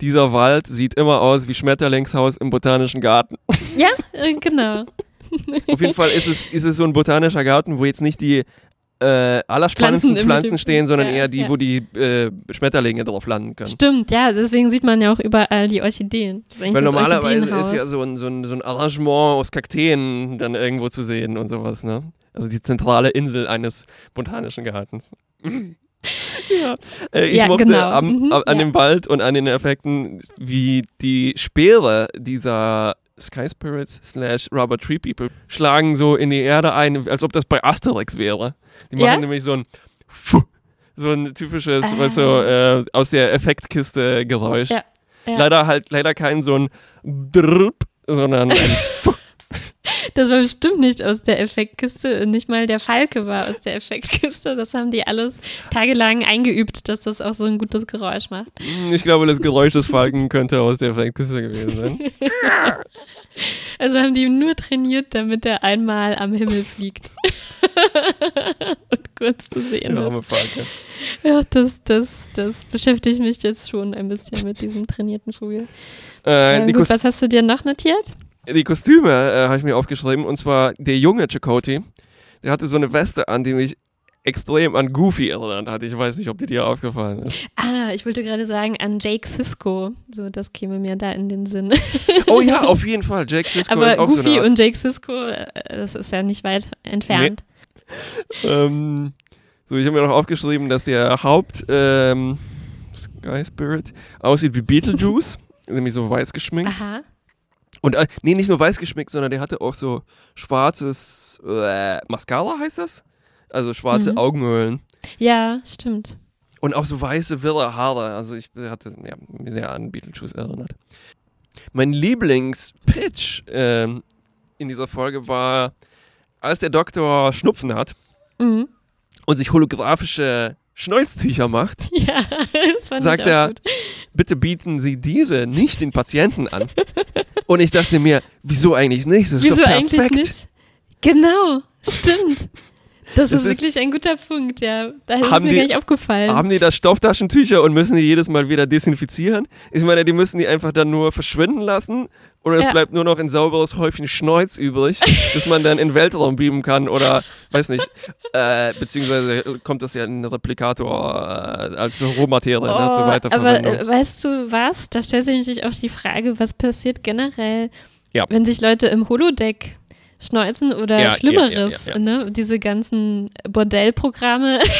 Dieser Wald sieht immer aus wie Schmetterlingshaus im Botanischen Garten. Ja, äh, genau. Auf jeden Fall ist es, ist es so ein botanischer Garten, wo jetzt nicht die äh, allerspannendsten Pflanzen Pflanzen, stehen, sondern Ja, eher die, ja. wo die äh, Schmetterlinge drauf landen können. Stimmt, ja, deswegen sieht man ja auch überall die Orchideen. Weil normalerweise ist ja so ein, so, ein, so ein Arrangement aus Kakteen dann irgendwo zu sehen und sowas, ne? Also die zentrale Insel eines botanischen Gartens. ja, äh, ich Ja, mochte genau. am, Mhm, an ja. dem Wald und an den Effekten, wie die Speere dieser Sky Spirits slash Rubber Tree People schlagen so in die Erde ein, als ob das bei Asterix wäre. Die machen Ja? nämlich so ein Fuh, so ein typisches, Ah. weißt du, äh, aus der Effektkiste Geräusch. Leider halt, leider kein so ein Drrp, sondern ein Das war bestimmt nicht aus der Effektkiste. Nicht mal der Falke war aus der Effektkiste. Das haben die alles tagelang eingeübt, dass das auch so ein gutes Geräusch macht. Ich glaube, das Geräusch des Falken könnte aus der Effektkiste gewesen sein. Also haben die nur trainiert, damit er einmal am Himmel fliegt. Und kurz zu sehen Der arme ist. Falke. Ja, das, das, das beschäftigt mich jetzt schon ein bisschen mit diesem trainierten Vogel. Äh, Ähm, gut, was hast du dir noch notiert? Die Kostüme äh, habe ich mir aufgeschrieben und zwar der junge Chakoti. Der hatte so eine Weste an, die mich extrem an Goofy erinnert hat. Ich weiß nicht, ob die dir aufgefallen ist. Ah, ich wollte gerade sagen, an Jake Sisko. So, das käme mir da in den Sinn. Oh ja, auf jeden Fall. Jack Sisko Aber ist auch so Goofy eine Art. und Jake Sisko, äh, das ist ja nicht weit entfernt. Ähm, so, ich habe mir noch aufgeschrieben, dass der Haupt ähm, Sky Spirit aussieht wie Beetlejuice, nämlich so weiß geschminkt. Aha. Und äh, nee, nicht nur weiß geschminkt, sondern der hatte auch so schwarzes äh, Mascara heißt das? Also schwarze Mhm. Augenhöhlen. Ja, stimmt. Und auch so weiße, wirre Haare. Also ich hatte ja, mich sehr an Beetlejuice erinnert. Mein Lieblingspitch ähm, in dieser Folge war, als der Doktor Schnupfen hat Mhm. und sich holographische Schnäuztücher macht, Ja, Sagt er, gut. bitte bieten Sie diese nicht den Patienten an. Und ich dachte mir, wieso eigentlich nicht? Das ist Wieso doch eigentlich perfekt. nicht? Genau, stimmt. Das, das ist wirklich ein guter Punkt, ja. Da ist mir die, gar nicht aufgefallen. Haben die da Stofftaschentücher und müssen die jedes Mal wieder desinfizieren? Ich meine, die müssen die einfach dann nur verschwinden lassen oder es ja. bleibt nur noch ein sauberes Häufchen Schneuz übrig, das man dann in den Weltraum beamen kann oder, weiß nicht, äh, beziehungsweise kommt das ja in den Replikator äh, als Rohmaterie oh, ne, zur Weiterverwendung. Aber äh, weißt du was? Da stellt sich natürlich auch die Frage, was passiert generell, ja. wenn sich Leute im Holodeck schneuzen oder ja, Schlimmeres, ne? Diese ganzen Bordellprogramme.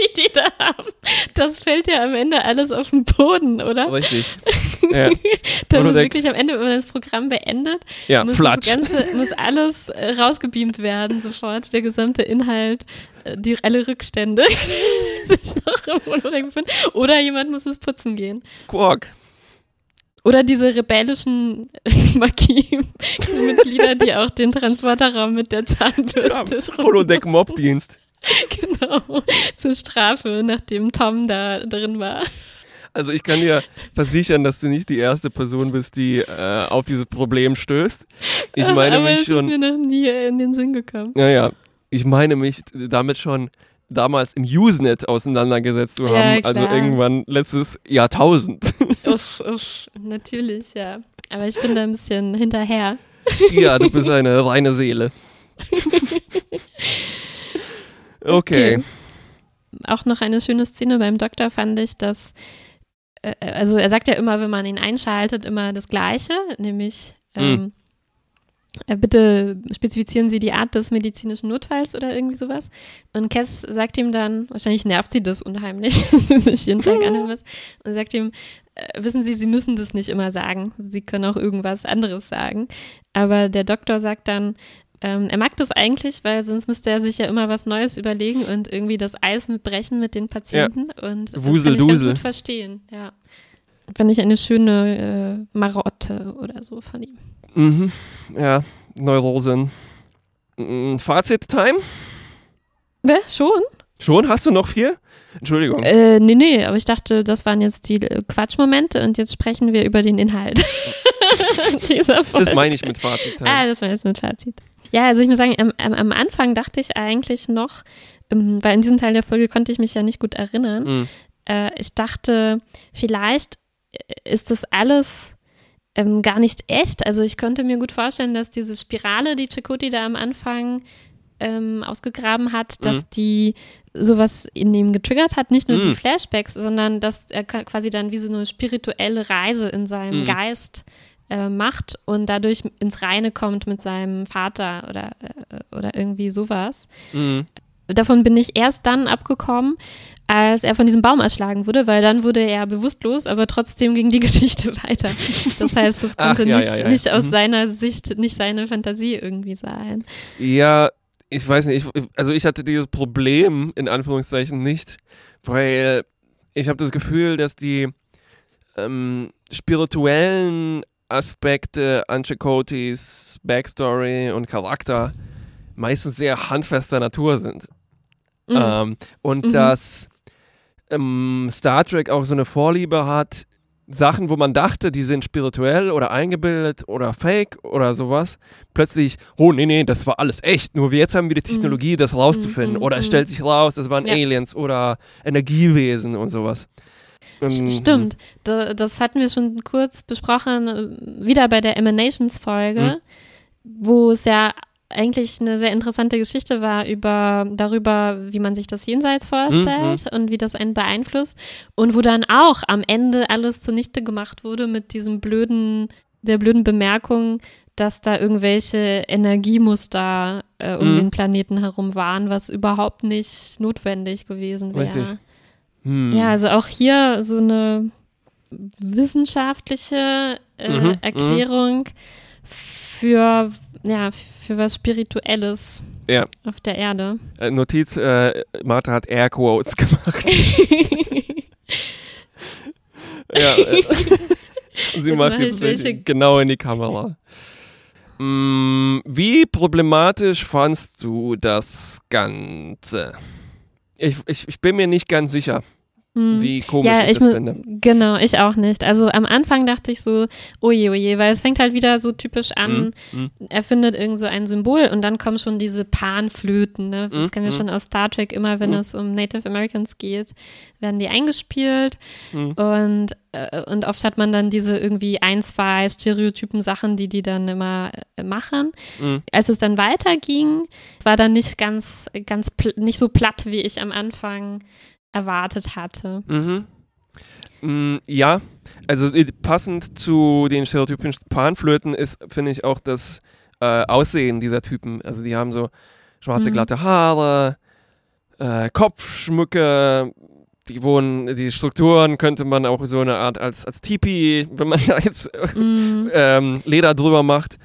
die die da haben. Das fällt ja am Ende alles auf den Boden, oder? Richtig. Ja. Dann muss wirklich am Ende, wenn man das Programm beendet, ja, muss. Ganze, muss alles äh, rausgebeamt werden, sofort. Der gesamte Inhalt, äh, die, alle Rückstände sich noch im befinden. Oder jemand muss es putzen gehen. Quark. Oder diese rebellischen Magie-Mitglieder, die auch den Transporterraum mit der Zahnbürste ja, Holodeck-Mobdienst. genau, zur Strafe, nachdem Tom da drin war. Also ich kann dir versichern, dass du nicht die erste Person bist, die äh, auf dieses Problem stößt. Ich meine Aber mich schon. ist mir noch nie in den Sinn gekommen. Naja, ich meine mich damit schon damals im Usenet auseinandergesetzt zu haben, ja, also irgendwann letztes Jahrtausend. Uff, uff, natürlich, ja. Aber ich bin da ein bisschen hinterher. Ja, du bist eine reine Seele. Okay. okay. Auch noch eine schöne Szene beim Doktor fand ich, dass, äh, also er sagt ja immer, wenn man ihn einschaltet, immer das Gleiche, nämlich ähm, äh, bitte spezifizieren Sie die Art des medizinischen Notfalls oder irgendwie sowas. Und Cass sagt ihm dann, wahrscheinlich nervt sie das unheimlich, dass sie sich jeden Tag anhören muss, und sagt ihm, äh, wissen Sie, Sie müssen das nicht immer sagen. Sie können auch irgendwas anderes sagen. Aber der Doktor sagt dann, ähm, er mag das eigentlich, weil sonst müsste er sich ja immer was Neues überlegen und irgendwie das Eis mitbrechen mit den Patienten. Ja. Und das Wusel, kann ich ganz gut verstehen, ja. Fand ich eine schöne äh, Marotte oder so von ihm. Mhm, ja, Neurosen. Mm, Fazit-Time? Wer? Schon? Schon? Hast du noch vier? Entschuldigung. Äh, nee, nee, aber ich dachte, das waren jetzt die äh, Quatschmomente und jetzt sprechen wir über den Inhalt. das meine ich mit Fazit. Ah, das meine ich mit Fazit. Ja, also ich muss sagen, am, am Anfang dachte ich eigentlich noch, ähm, weil in diesem Teil der Folge konnte ich mich ja nicht gut erinnern, mhm. äh, ich dachte, vielleicht äh, ist das alles ähm, gar nicht echt. Also ich konnte mir gut vorstellen, dass diese Spirale, die Chakoti da am Anfang ähm, ausgegraben hat, dass mhm. die sowas in ihm getriggert hat, nicht nur mhm. die Flashbacks, sondern dass er quasi dann wie so eine spirituelle Reise in seinem mhm. Geist äh, macht und dadurch ins Reine kommt mit seinem Vater oder, äh, oder irgendwie sowas. Mhm. Davon bin ich erst dann abgekommen, als er von diesem Baum erschlagen wurde, weil dann wurde er bewusstlos, aber trotzdem ging die Geschichte weiter. Das heißt, es konnte Ach, ja, nicht, ja, ja. nicht aus mhm. seiner Sicht, nicht seine Fantasie irgendwie sein. Ja, ich weiß nicht, ich, also ich hatte dieses Problem in Anführungszeichen nicht, weil ich habe das Gefühl, dass die ähm, spirituellen Aspekte an Chakotis Backstory und Charakter meistens sehr handfester Natur sind. Mhm. Ähm, und mhm. dass ähm, Star Trek auch so eine Vorliebe hat, Sachen, wo man dachte, die sind spirituell oder eingebildet oder fake oder sowas, plötzlich, oh nee, nee, das war alles echt, nur jetzt haben wir die Technologie, das rauszufinden. Mhm. Oder es mhm. stellt sich raus, das waren ja. Aliens oder Energiewesen und sowas. Ähm, Stimmt, das hatten wir schon kurz besprochen, äh, wieder bei der Emanations-Folge, mhm. wo es ja eigentlich eine sehr interessante Geschichte war über darüber, wie man sich das Jenseits vorstellt mhm. und wie das einen beeinflusst und wo dann auch am Ende alles zunichte gemacht wurde mit diesem blöden der blöden Bemerkung, dass da irgendwelche Energiemuster äh, um mhm. den Planeten herum waren, was überhaupt nicht notwendig gewesen wäre. Hm. Ja, also auch hier so eine wissenschaftliche äh, mhm, mhm. Für, ja, für was Spirituelles ja. auf der Erde. Äh, Notiz, äh, Martha hat Airquotes gemacht. ja, äh, sie jetzt macht jetzt welche genau in die Kamera. Mm, wie problematisch fandst du das Ganze? Ich, ich, ich bin mir nicht ganz sicher. Hm. wie komisch Ja, ich, ich das finde. Genau, ich auch nicht. Also am Anfang dachte ich so, oje, oje, weil es fängt halt wieder so typisch an, Mhm. er findet irgend so ein Symbol und dann kommen schon diese Panflöten, ne? Das Mhm, kennen wir mhm. schon aus Star Trek, immer wenn es um Native Americans geht, werden die eingespielt und, äh, und oft hat man dann diese irgendwie ein, zwei Stereotypen Sachen, die die dann immer äh, machen. Mhm. Als es dann weiterging, war dann nicht ganz, ganz, nicht so platt, wie ich am Anfang erwartet hatte. Mhm. Mm, Ja, also äh, passend zu den stereotypischen Panflöten ist, finde ich, auch das äh, Aussehen dieser Typen. Also die haben so schwarze, Mhm. glatte Haare, äh, Kopfschmücke, die wohnen, die Strukturen könnte man auch so eine Art als, als Tipi, wenn man da jetzt Mm, ähm, Leder drüber macht.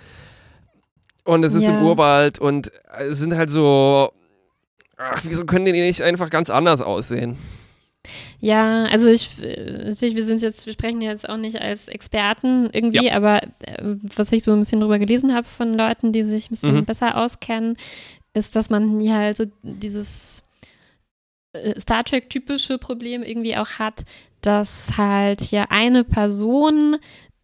Und es ist Ja. im Urwald und es sind halt so, ach, wieso können die nicht einfach ganz anders aussehen? Ja, also ich, äh, natürlich, wir sind jetzt, wir sprechen jetzt auch nicht als Experten irgendwie, aber äh, was ich so ein bisschen drüber gelesen habe von Leuten, die sich ein bisschen Mhm. besser auskennen, ist, dass man hier halt so dieses äh, Star Trek-typische Problem irgendwie auch hat, dass halt hier eine Person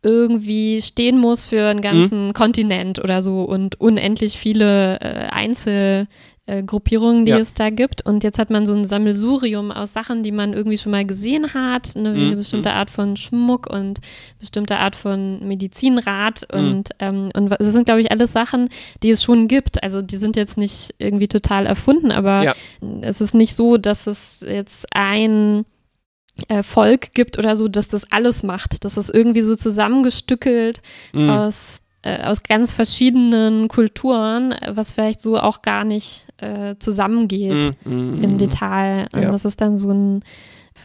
irgendwie stehen muss für einen ganzen Kontinent oder so und unendlich viele äh, Einzelgruppierungen, äh, Gruppierungen, die Ja. es da gibt. Und jetzt hat man so ein Sammelsurium aus Sachen, die man irgendwie schon mal gesehen hat, ne, wie Mhm. eine bestimmte Art von Schmuck und bestimmte Art von Medizinrat Mhm. und, ähm, und das sind, glaube ich, alles Sachen, die es schon gibt. Also die sind jetzt nicht irgendwie total erfunden, aber Ja. es ist nicht so, dass es jetzt ein äh, Volk gibt oder so, dass das alles macht. Das ist irgendwie so zusammengestückelt Mm. aus, äh, aus ganz verschiedenen Kulturen, was vielleicht so auch gar nicht äh, zusammengeht Mm, mm, im mm. Detail. Und Ja. das ist dann so ein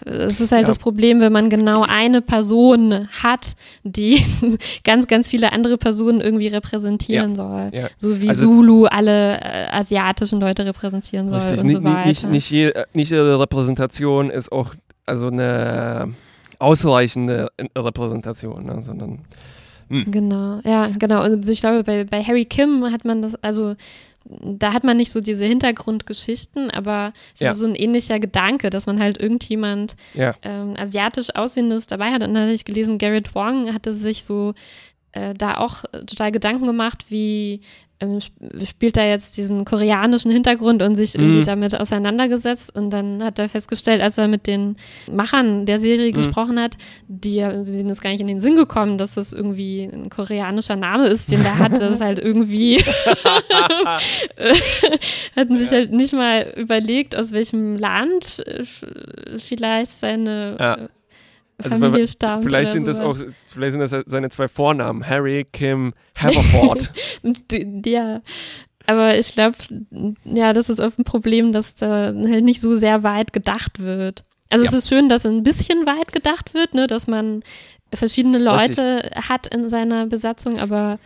es ist halt Ja. das Problem, wenn man genau eine Person hat, die ganz, ganz viele andere Personen irgendwie repräsentieren soll. Ja. So wie Also- Zulu alle äh, asiatischen Leute repräsentieren soll Richtig, und nicht, so weiter. nicht, nicht, je, äh, nicht jede Repräsentation ist auch also eine ausreichende Repräsentation, ne, sondern Genau, ja, genau. Und ich glaube, bei, bei Harry Kim hat man das, also da hat man nicht so diese Hintergrundgeschichten, aber Ja. so ein ähnlicher Gedanke, dass man halt irgendjemand ja, ähm, asiatisch aussehendes dabei hat. Und dann hatte ich gelesen, Garrett Wong hatte sich so äh, da auch äh, total Gedanken gemacht, wie ähm, sp- spielt er jetzt diesen koreanischen Hintergrund und sich irgendwie Mhm. damit auseinandergesetzt. Und dann hat er festgestellt, als er mit den Machern der Serie Mhm. gesprochen hat, die sind es gar nicht in den Sinn gekommen, dass das irgendwie ein koreanischer Name ist, den der hat. Das ist halt irgendwie hatten sich halt nicht mal überlegt, aus welchem Land äh, vielleicht seine Ja. Also Familie stammt. vielleicht sind das auch, vielleicht sind das seine zwei Vornamen, Harry, Kim, Haverford. Ja. Aber ich glaube, ja, das ist oft ein Problem, dass da halt nicht so sehr weit gedacht wird. Also es Ja. ist schön, dass ein bisschen weit gedacht wird, ne, dass man verschiedene Leute hat in seiner Besatzung, aber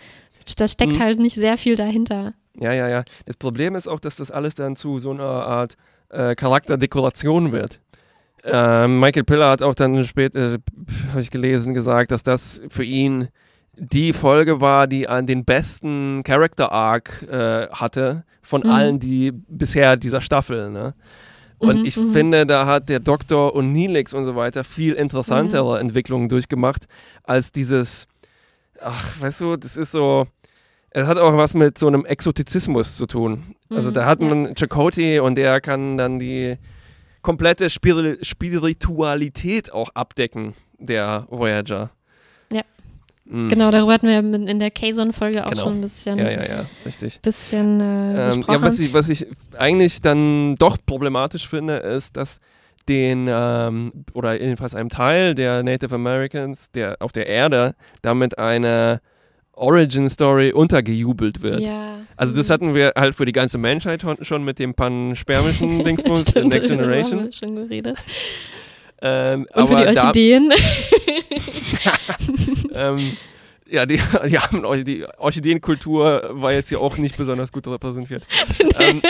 da steckt Mhm. halt nicht sehr viel dahinter. ja, ja, ja. Das Problem ist auch, dass das alles dann zu so einer Art äh, Charakterdekoration wird. Ähm, Michael Piller hat auch dann später, äh, habe ich gelesen, gesagt, dass das für ihn die Folge war, die an den besten Character Arc äh, hatte von Mhm. allen, die bisher dieser Staffel. Ne? Und Mhm, ich mhm. finde, da hat der Doktor und Neelix und so weiter viel interessantere Mhm. Entwicklungen durchgemacht als dieses, ach, weißt du, das ist so, es hat auch was mit so einem Exotizismus zu tun. Also Mhm, da hat man Chakotay und der kann dann die komplette Spiri Spiritualität auch abdecken, der Voyager. Ja. Mhm. Genau, darüber hatten wir in der Kazon-Folge auch Genau. schon ein bisschen, Ja, ja, ja, richtig. bisschen äh, Ähm, ja, was ich, was ich eigentlich dann doch problematisch finde, ist, dass den, ähm, oder jedenfalls einem Teil der Native Americans, der auf der Erde, damit eine Origin Story untergejubelt wird. ja. Also das Mhm. hatten wir halt für die ganze Menschheit hon- schon mit dem panspermischen Dingsbums, Stimmt, Next haben Generation. wir schon geredet. Ähm, Und für die Orchideen. ähm, ja, die, die, haben, die Orchideenkultur war jetzt hier auch nicht besonders gut repräsentiert. ähm,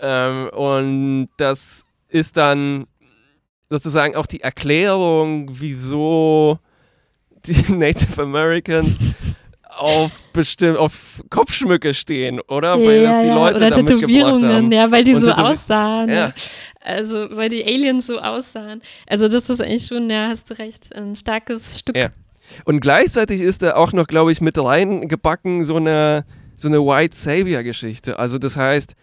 ähm, und das ist dann sozusagen auch die Erklärung, wieso die Native Americans auf bestimmt auf Kopfschmücke stehen, oder? Weil ja, das die. Leute Oder da mitgebracht Tätowierungen, haben. ja, weil die Und so aussahen. Ja. Also, weil die Aliens so aussahen. Also, das ist eigentlich schon, ja, hast du recht, ein starkes Stück. Ja. Und gleichzeitig ist da auch noch, glaube ich, mit reingebacken so eine, so eine White Savior-Geschichte. Also das heißt,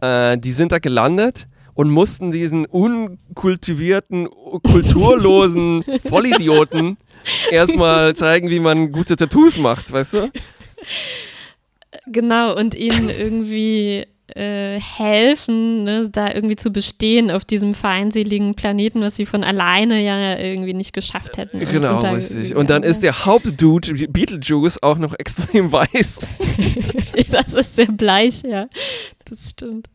äh, die sind da gelandet und mussten diesen unkultivierten, kulturlosen Vollidioten erstmal zeigen, wie man gute Tattoos macht, weißt du? Genau, und ihnen irgendwie äh, helfen, ne, da irgendwie zu bestehen auf diesem feindseligen Planeten, was sie von alleine ja irgendwie nicht geschafft hätten. Genau, und richtig. Und dann ist der Hauptdude, Beetlejuice, auch noch extrem weiß. das ist sehr bleich, ja. Das stimmt.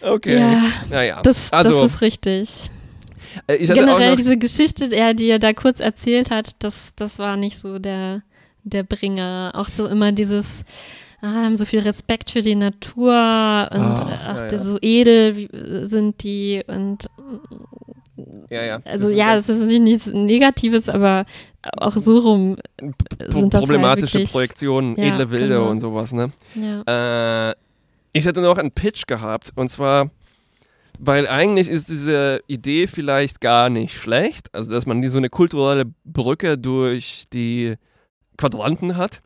Okay. Ja, Naja. das, also, das ist richtig. äh, ich hatte auch Generell noch, diese Geschichte, der, die er da kurz erzählt hat, das, das war nicht so der, der Bringer. Auch so immer dieses, ah, haben so viel Respekt für die Natur und äh, ach, ja, ja. so edel sind die und ja, ja. also Das ist ja, es ist natürlich nichts Negatives, aber auch so rum sind das problematische halt Projektionen, Ja, edle Wilde genau. und sowas, ne? ja. Äh, ich hätte noch einen Pitch gehabt und zwar, weil eigentlich ist diese Idee vielleicht gar nicht schlecht, also dass man so eine kulturelle Brücke durch die Quadranten hat.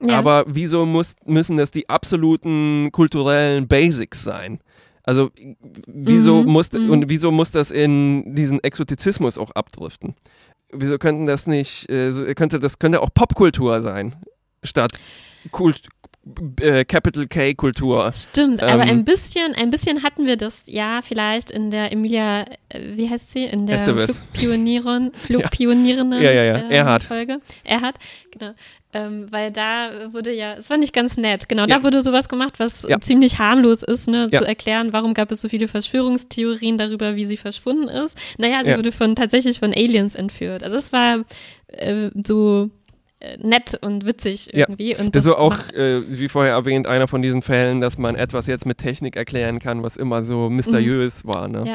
ja. Aber wieso muss, müssen das die absoluten kulturellen Basics sein? Also wieso Mhm, muss mhm. und wieso muss das in diesen Exotizismus auch abdriften? Wieso könnten das nicht? Äh, könnte das könnte auch Popkultur sein statt Kult, äh, Capital K Kultur? Stimmt, aber Ähm, ein bisschen, ein bisschen hatten wir das ja vielleicht in der Emilia, äh, wie heißt sie, in der Estevez. Flugpionierin, Flugpionierinnen Ja, ja, ja. ähm, Erhard. Folge. Erhard, genau. Ähm, weil da wurde ja, es war nicht ganz nett, genau, Ja. da wurde sowas gemacht, was Ja. ziemlich harmlos ist, ne, Ja. zu erklären, warum gab es so viele Verschwörungstheorien darüber, wie sie verschwunden ist. Naja, sie Ja. wurde von tatsächlich von Aliens entführt. Also es war äh, so äh, nett und witzig Ja. irgendwie. Und Das ist so auch, äh, wie vorher erwähnt, einer von diesen Fällen, dass man etwas jetzt mit Technik erklären kann, was immer so mysteriös war. Ne? Mhm. Ja.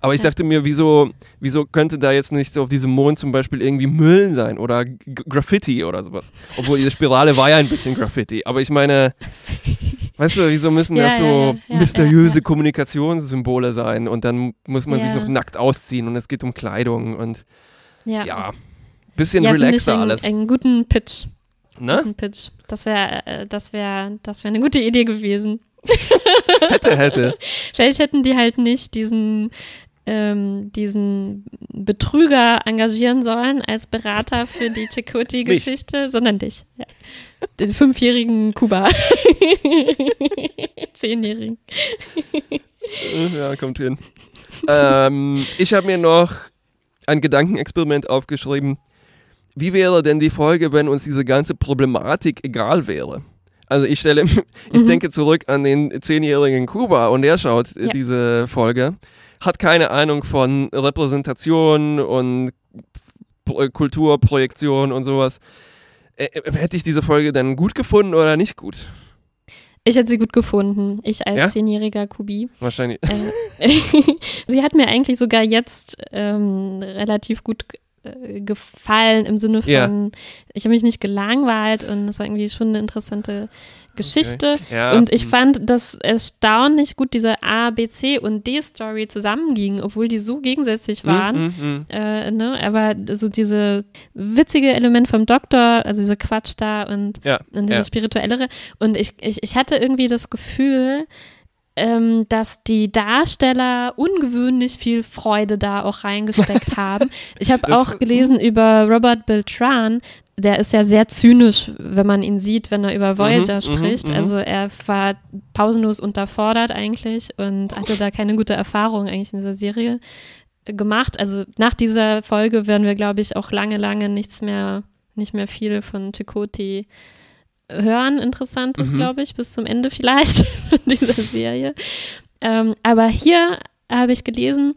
Aber ich Ja. dachte mir, wieso, wieso könnte da jetzt nicht so auf diesem Mond zum Beispiel irgendwie Müll sein oder G Graffiti oder sowas? Obwohl diese Spirale war ja ein bisschen Graffiti. Aber ich meine, weißt du, wieso müssen Ja, das so ja, ja, ja, mysteriöse ja, ja. Kommunikationssymbole sein und dann muss man sich Ja. noch nackt ausziehen und es geht um Kleidung und ja. Bisschen ja, finde ich relaxer einen, alles. einen guten Pitch. ne? Guten Pitch. Das wäre, äh, das wäre, das wäre eine gute Idee gewesen. Hätte, hätte. Vielleicht hätten die halt nicht diesen, ähm, diesen Betrüger engagieren sollen als Berater für die Chakoti-Geschichte, sondern dich. Ja. Den fünfjährigen Kuba. Zehnjährigen. Ja, kommt hin. ähm, ich habe mir noch ein Gedankenexperiment aufgeschrieben. Wie wäre denn die Folge, wenn uns diese ganze Problematik egal wäre? Also ich stelle, ich Mhm. denke zurück an den zehnjährigen Kuba und der schaut äh, Ja. diese Folge, hat keine Ahnung von Repräsentation und P- Kulturprojektion und sowas. Äh, äh, hätte ich diese Folge dann gut gefunden oder nicht gut? Ich hätte sie gut gefunden. Ich als Ja? zehnjähriger Kubi. Wahrscheinlich. Äh, sie hat mir eigentlich sogar jetzt ähm, relativ gut äh, gefallen im Sinne von, Ja. ich habe mich nicht gelangweilt und es war irgendwie schon eine interessante Geschichte. Ja. Und ich fand, dass erstaunlich gut diese A, B, C und D-Story zusammengingen, obwohl die so gegensätzlich waren. Mm, mm, mm. Äh, ne? Aber so diese witzige Element vom Doktor, also dieser Quatsch da und, Ja, und dieses spirituellere. Und ich, ich, ich hatte irgendwie das Gefühl, ähm, dass die Darsteller ungewöhnlich viel Freude da auch reingesteckt haben. Ich habe auch gelesen über Robert Beltran. Der ist ja sehr zynisch, wenn man ihn sieht, wenn er über Voyager mhm, spricht. mhm. Also er war pausenlos unterfordert eigentlich und hatte da keine gute Erfahrung eigentlich in dieser Serie gemacht. Also nach dieser Folge werden wir, glaube ich, auch lange, lange nichts mehr, nicht mehr viel von Chakoti hören. Interessant ist, Mhm. glaube ich, bis zum Ende vielleicht von dieser Serie. Ähm, aber hier habe ich gelesen,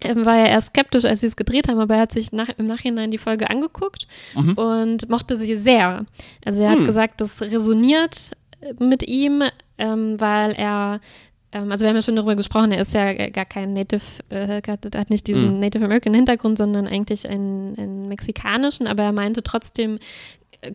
ähm, war er erst skeptisch, als sie es gedreht haben, aber er hat sich nach, im Nachhinein die Folge angeguckt Mhm. und mochte sie sehr. Also er hat Hm. gesagt, das resoniert äh, mit ihm, ähm, weil er ähm, also wir haben ja schon darüber gesprochen, er ist ja gar kein Native, äh, hat, nicht diesen Mhm. Native American Hintergrund, sondern eigentlich einen, einen mexikanischen, aber er meinte trotzdem,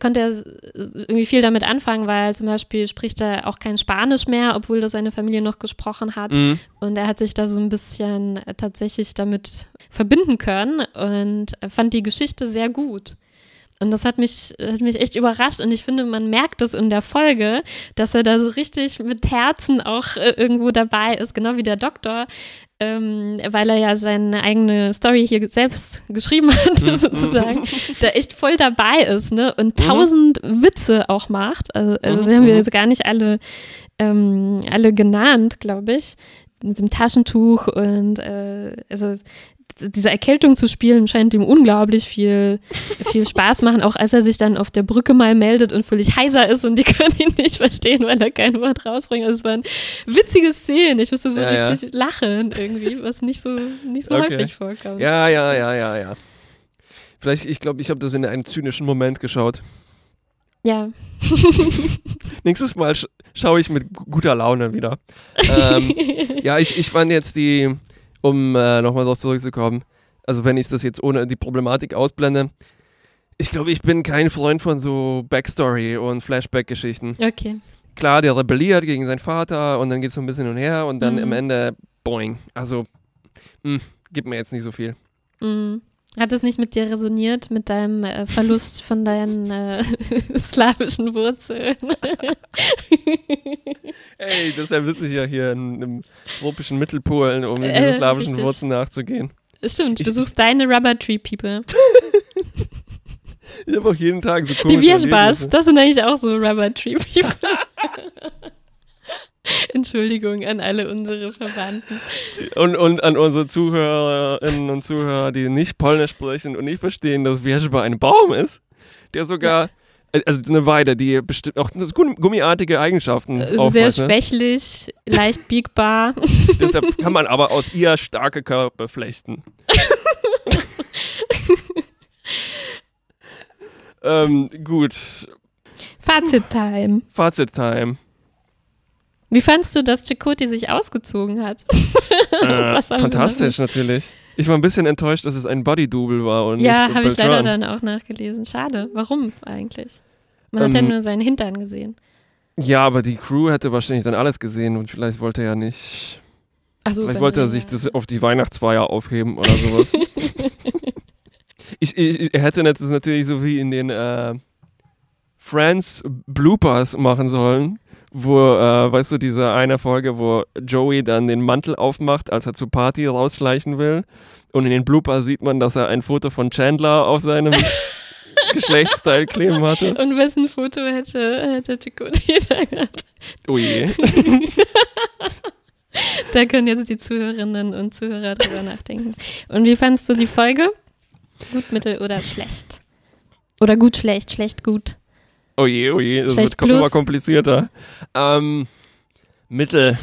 konnte er irgendwie viel damit anfangen, weil zum Beispiel spricht er auch kein Spanisch mehr, obwohl das seine Familie noch gesprochen hat. Mhm. Und er hat sich da so ein bisschen äh, tatsächlich damit verbinden können und fand die Geschichte sehr gut. Und das hat mich, hat mich echt überrascht. Und ich finde, man merkt es in der Folge, dass er da so richtig mit Herzen auch äh, irgendwo dabei ist, genau wie der Doktor, ähm, weil er ja seine eigene Story hier selbst geschrieben hat, Mhm. sozusagen, da echt voll dabei ist, ne? Und Mhm. tausend Witze auch macht. Also, also Mhm, sie haben wir mhm. jetzt gar nicht alle, ähm, alle genannt, glaube ich. Mit dem Taschentuch und äh, also diese Erkältung zu spielen scheint ihm unglaublich viel, viel Spaß machen, auch als er sich dann auf der Brücke mal meldet und völlig heiser ist und die können ihn nicht verstehen, weil er kein Wort rausbringt. Also es waren witzige Szenen. Ich musste so Ja, ja. richtig lachen irgendwie, was nicht so, nicht so Okay. häufig vorkommt. Ja, ja, ja, ja, ja. Vielleicht, ich glaube, ich habe das in einem zynischen Moment geschaut. ja. Nächstes Mal sch schaue ich mit gu- guter Laune wieder. ähm, ja, ich, ich fand jetzt die, um äh, nochmal darauf zurückzukommen, also wenn ich das jetzt ohne die Problematik ausblende, ich glaube, ich bin kein Freund von so Backstory und Flashback-Geschichten. Okay. Klar, der rebelliert gegen seinen Vater und dann geht es so ein bisschen hin und her und dann Mhm. am Ende, boing. Also, mh, gibt mir jetzt nicht so viel. Mhm. Hat es nicht mit dir resoniert, mit deinem äh, Verlust von deinen äh, slawischen Wurzeln? Ey, deshalb sitze ich ja hier in, im tropischen Mittelpolen, um Äh, diese slawischen richtig. Wurzeln nachzugehen. Stimmt, Ich- du suchst deine Rubber Tree People. Ich habe auch jeden Tag so Die komische Wierspaß, Erlebnisse. das sind eigentlich auch so Rubber Tree People. Entschuldigung an alle unsere Verwandten. Und, und an unsere Zuhörerinnen und Zuhörer, die nicht Polnisch sprechen und nicht verstehen, dass Wierzba ein Baum ist, der sogar, äh, also eine Weide, die bestimmt auch gummi- gummiartige Eigenschaften Äh, Sehr. Ne? schwächlich, leicht biegbar. Deshalb kann man aber aus ihr starke Körper flechten. ähm, gut, Fazit-Time. Fazit-Time. Wie fandst du, dass Chakoti sich ausgezogen hat? Äh, fantastisch natürlich. Ich war ein bisschen enttäuscht, dass es ein Body-Double war und Ja, habe ich leider dann auch nachgelesen. Schade. Warum eigentlich? Man hat ja Ähm, nur seinen Hintern gesehen. Ja, aber die Crew hätte wahrscheinlich dann alles gesehen und vielleicht wollte er ja nicht. Achso, Vielleicht wollte er sich das auf die Weihnachtsfeier aufheben oder sowas. ich, ich, er hätte das natürlich so wie in den äh, Friends Bloopers machen sollen, wo, äh, weißt du, diese eine Folge, wo Joey dann den Mantel aufmacht, als er zur Party rausschleichen will. Und in den Bloopers sieht man, dass er ein Foto von Chandler auf seinem Geschlechtsteil kleben hatte. Und wessen Foto hätte, hätte Chakoti da gehabt? Oh je. Da können jetzt die Zuhörerinnen und Zuhörer drüber nachdenken. Und wie fandst du die Folge? Gut, mittel oder schlecht? Oder gut, schlecht, schlecht, gut. Oh je, oh je, das wird kom- immer plus. komplizierter. Ähm, Mittel.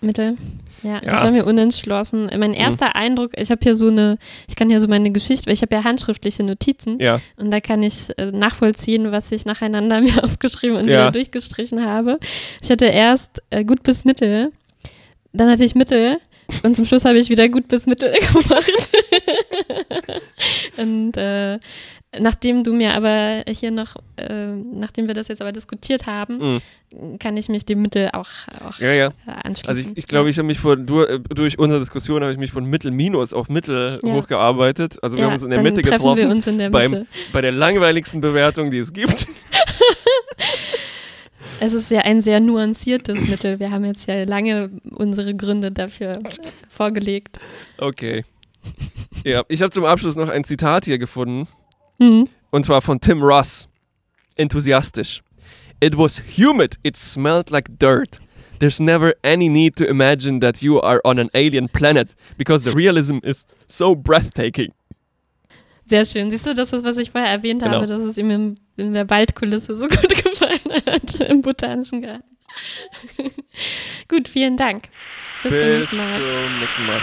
Mittel. Ja, Ja. ich war mir unentschlossen. Mein erster Eindruck, ich habe hier so eine, ich kann hier so meine Geschichte, weil ich habe ja handschriftliche Notizen Ja. und da kann ich äh, nachvollziehen, was ich nacheinander mir aufgeschrieben und Ja. wieder durchgestrichen habe. Ich hatte erst äh, gut bis mittel, dann hatte ich mittel und zum Schluss habe ich wieder gut bis mittel gemacht. Und äh, nachdem du mir aber hier noch, äh, nachdem wir das jetzt aber diskutiert haben, Mhm. kann ich mich dem Mittel auch, auch Ja, ja. äh, anschließen. Also ich, ich glaube, ich habe mich von durch, äh, durch unsere Diskussion habe ich mich von Mittel minus auf Mittel Ja. hochgearbeitet. Also wir haben uns in der Mitte treffen wir getroffen. uns in der beim- Mitte. Bei der langweiligsten Bewertung, die es gibt. Es ist ja ein sehr nuanciertes Mittel. Wir haben jetzt ja lange unsere Gründe dafür vorgelegt. Okay. Ja, ich habe zum Abschluss noch ein Zitat hier gefunden. Hm. Und zwar von Tim Russ. Enthusiastisch. It was humid. It smelled like dirt. There's never any need to imagine that you are on an alien planet because the realism is so breathtaking. Sehr schön. Siehst du, das ist, was ich vorher erwähnt Genau. habe, dass es ihm im, in der Waldkulisse so gut gefallen hat im Botanischen Garten. gut, vielen Dank. Bis, zum Bis nächsten Mal. zum nächsten Mal.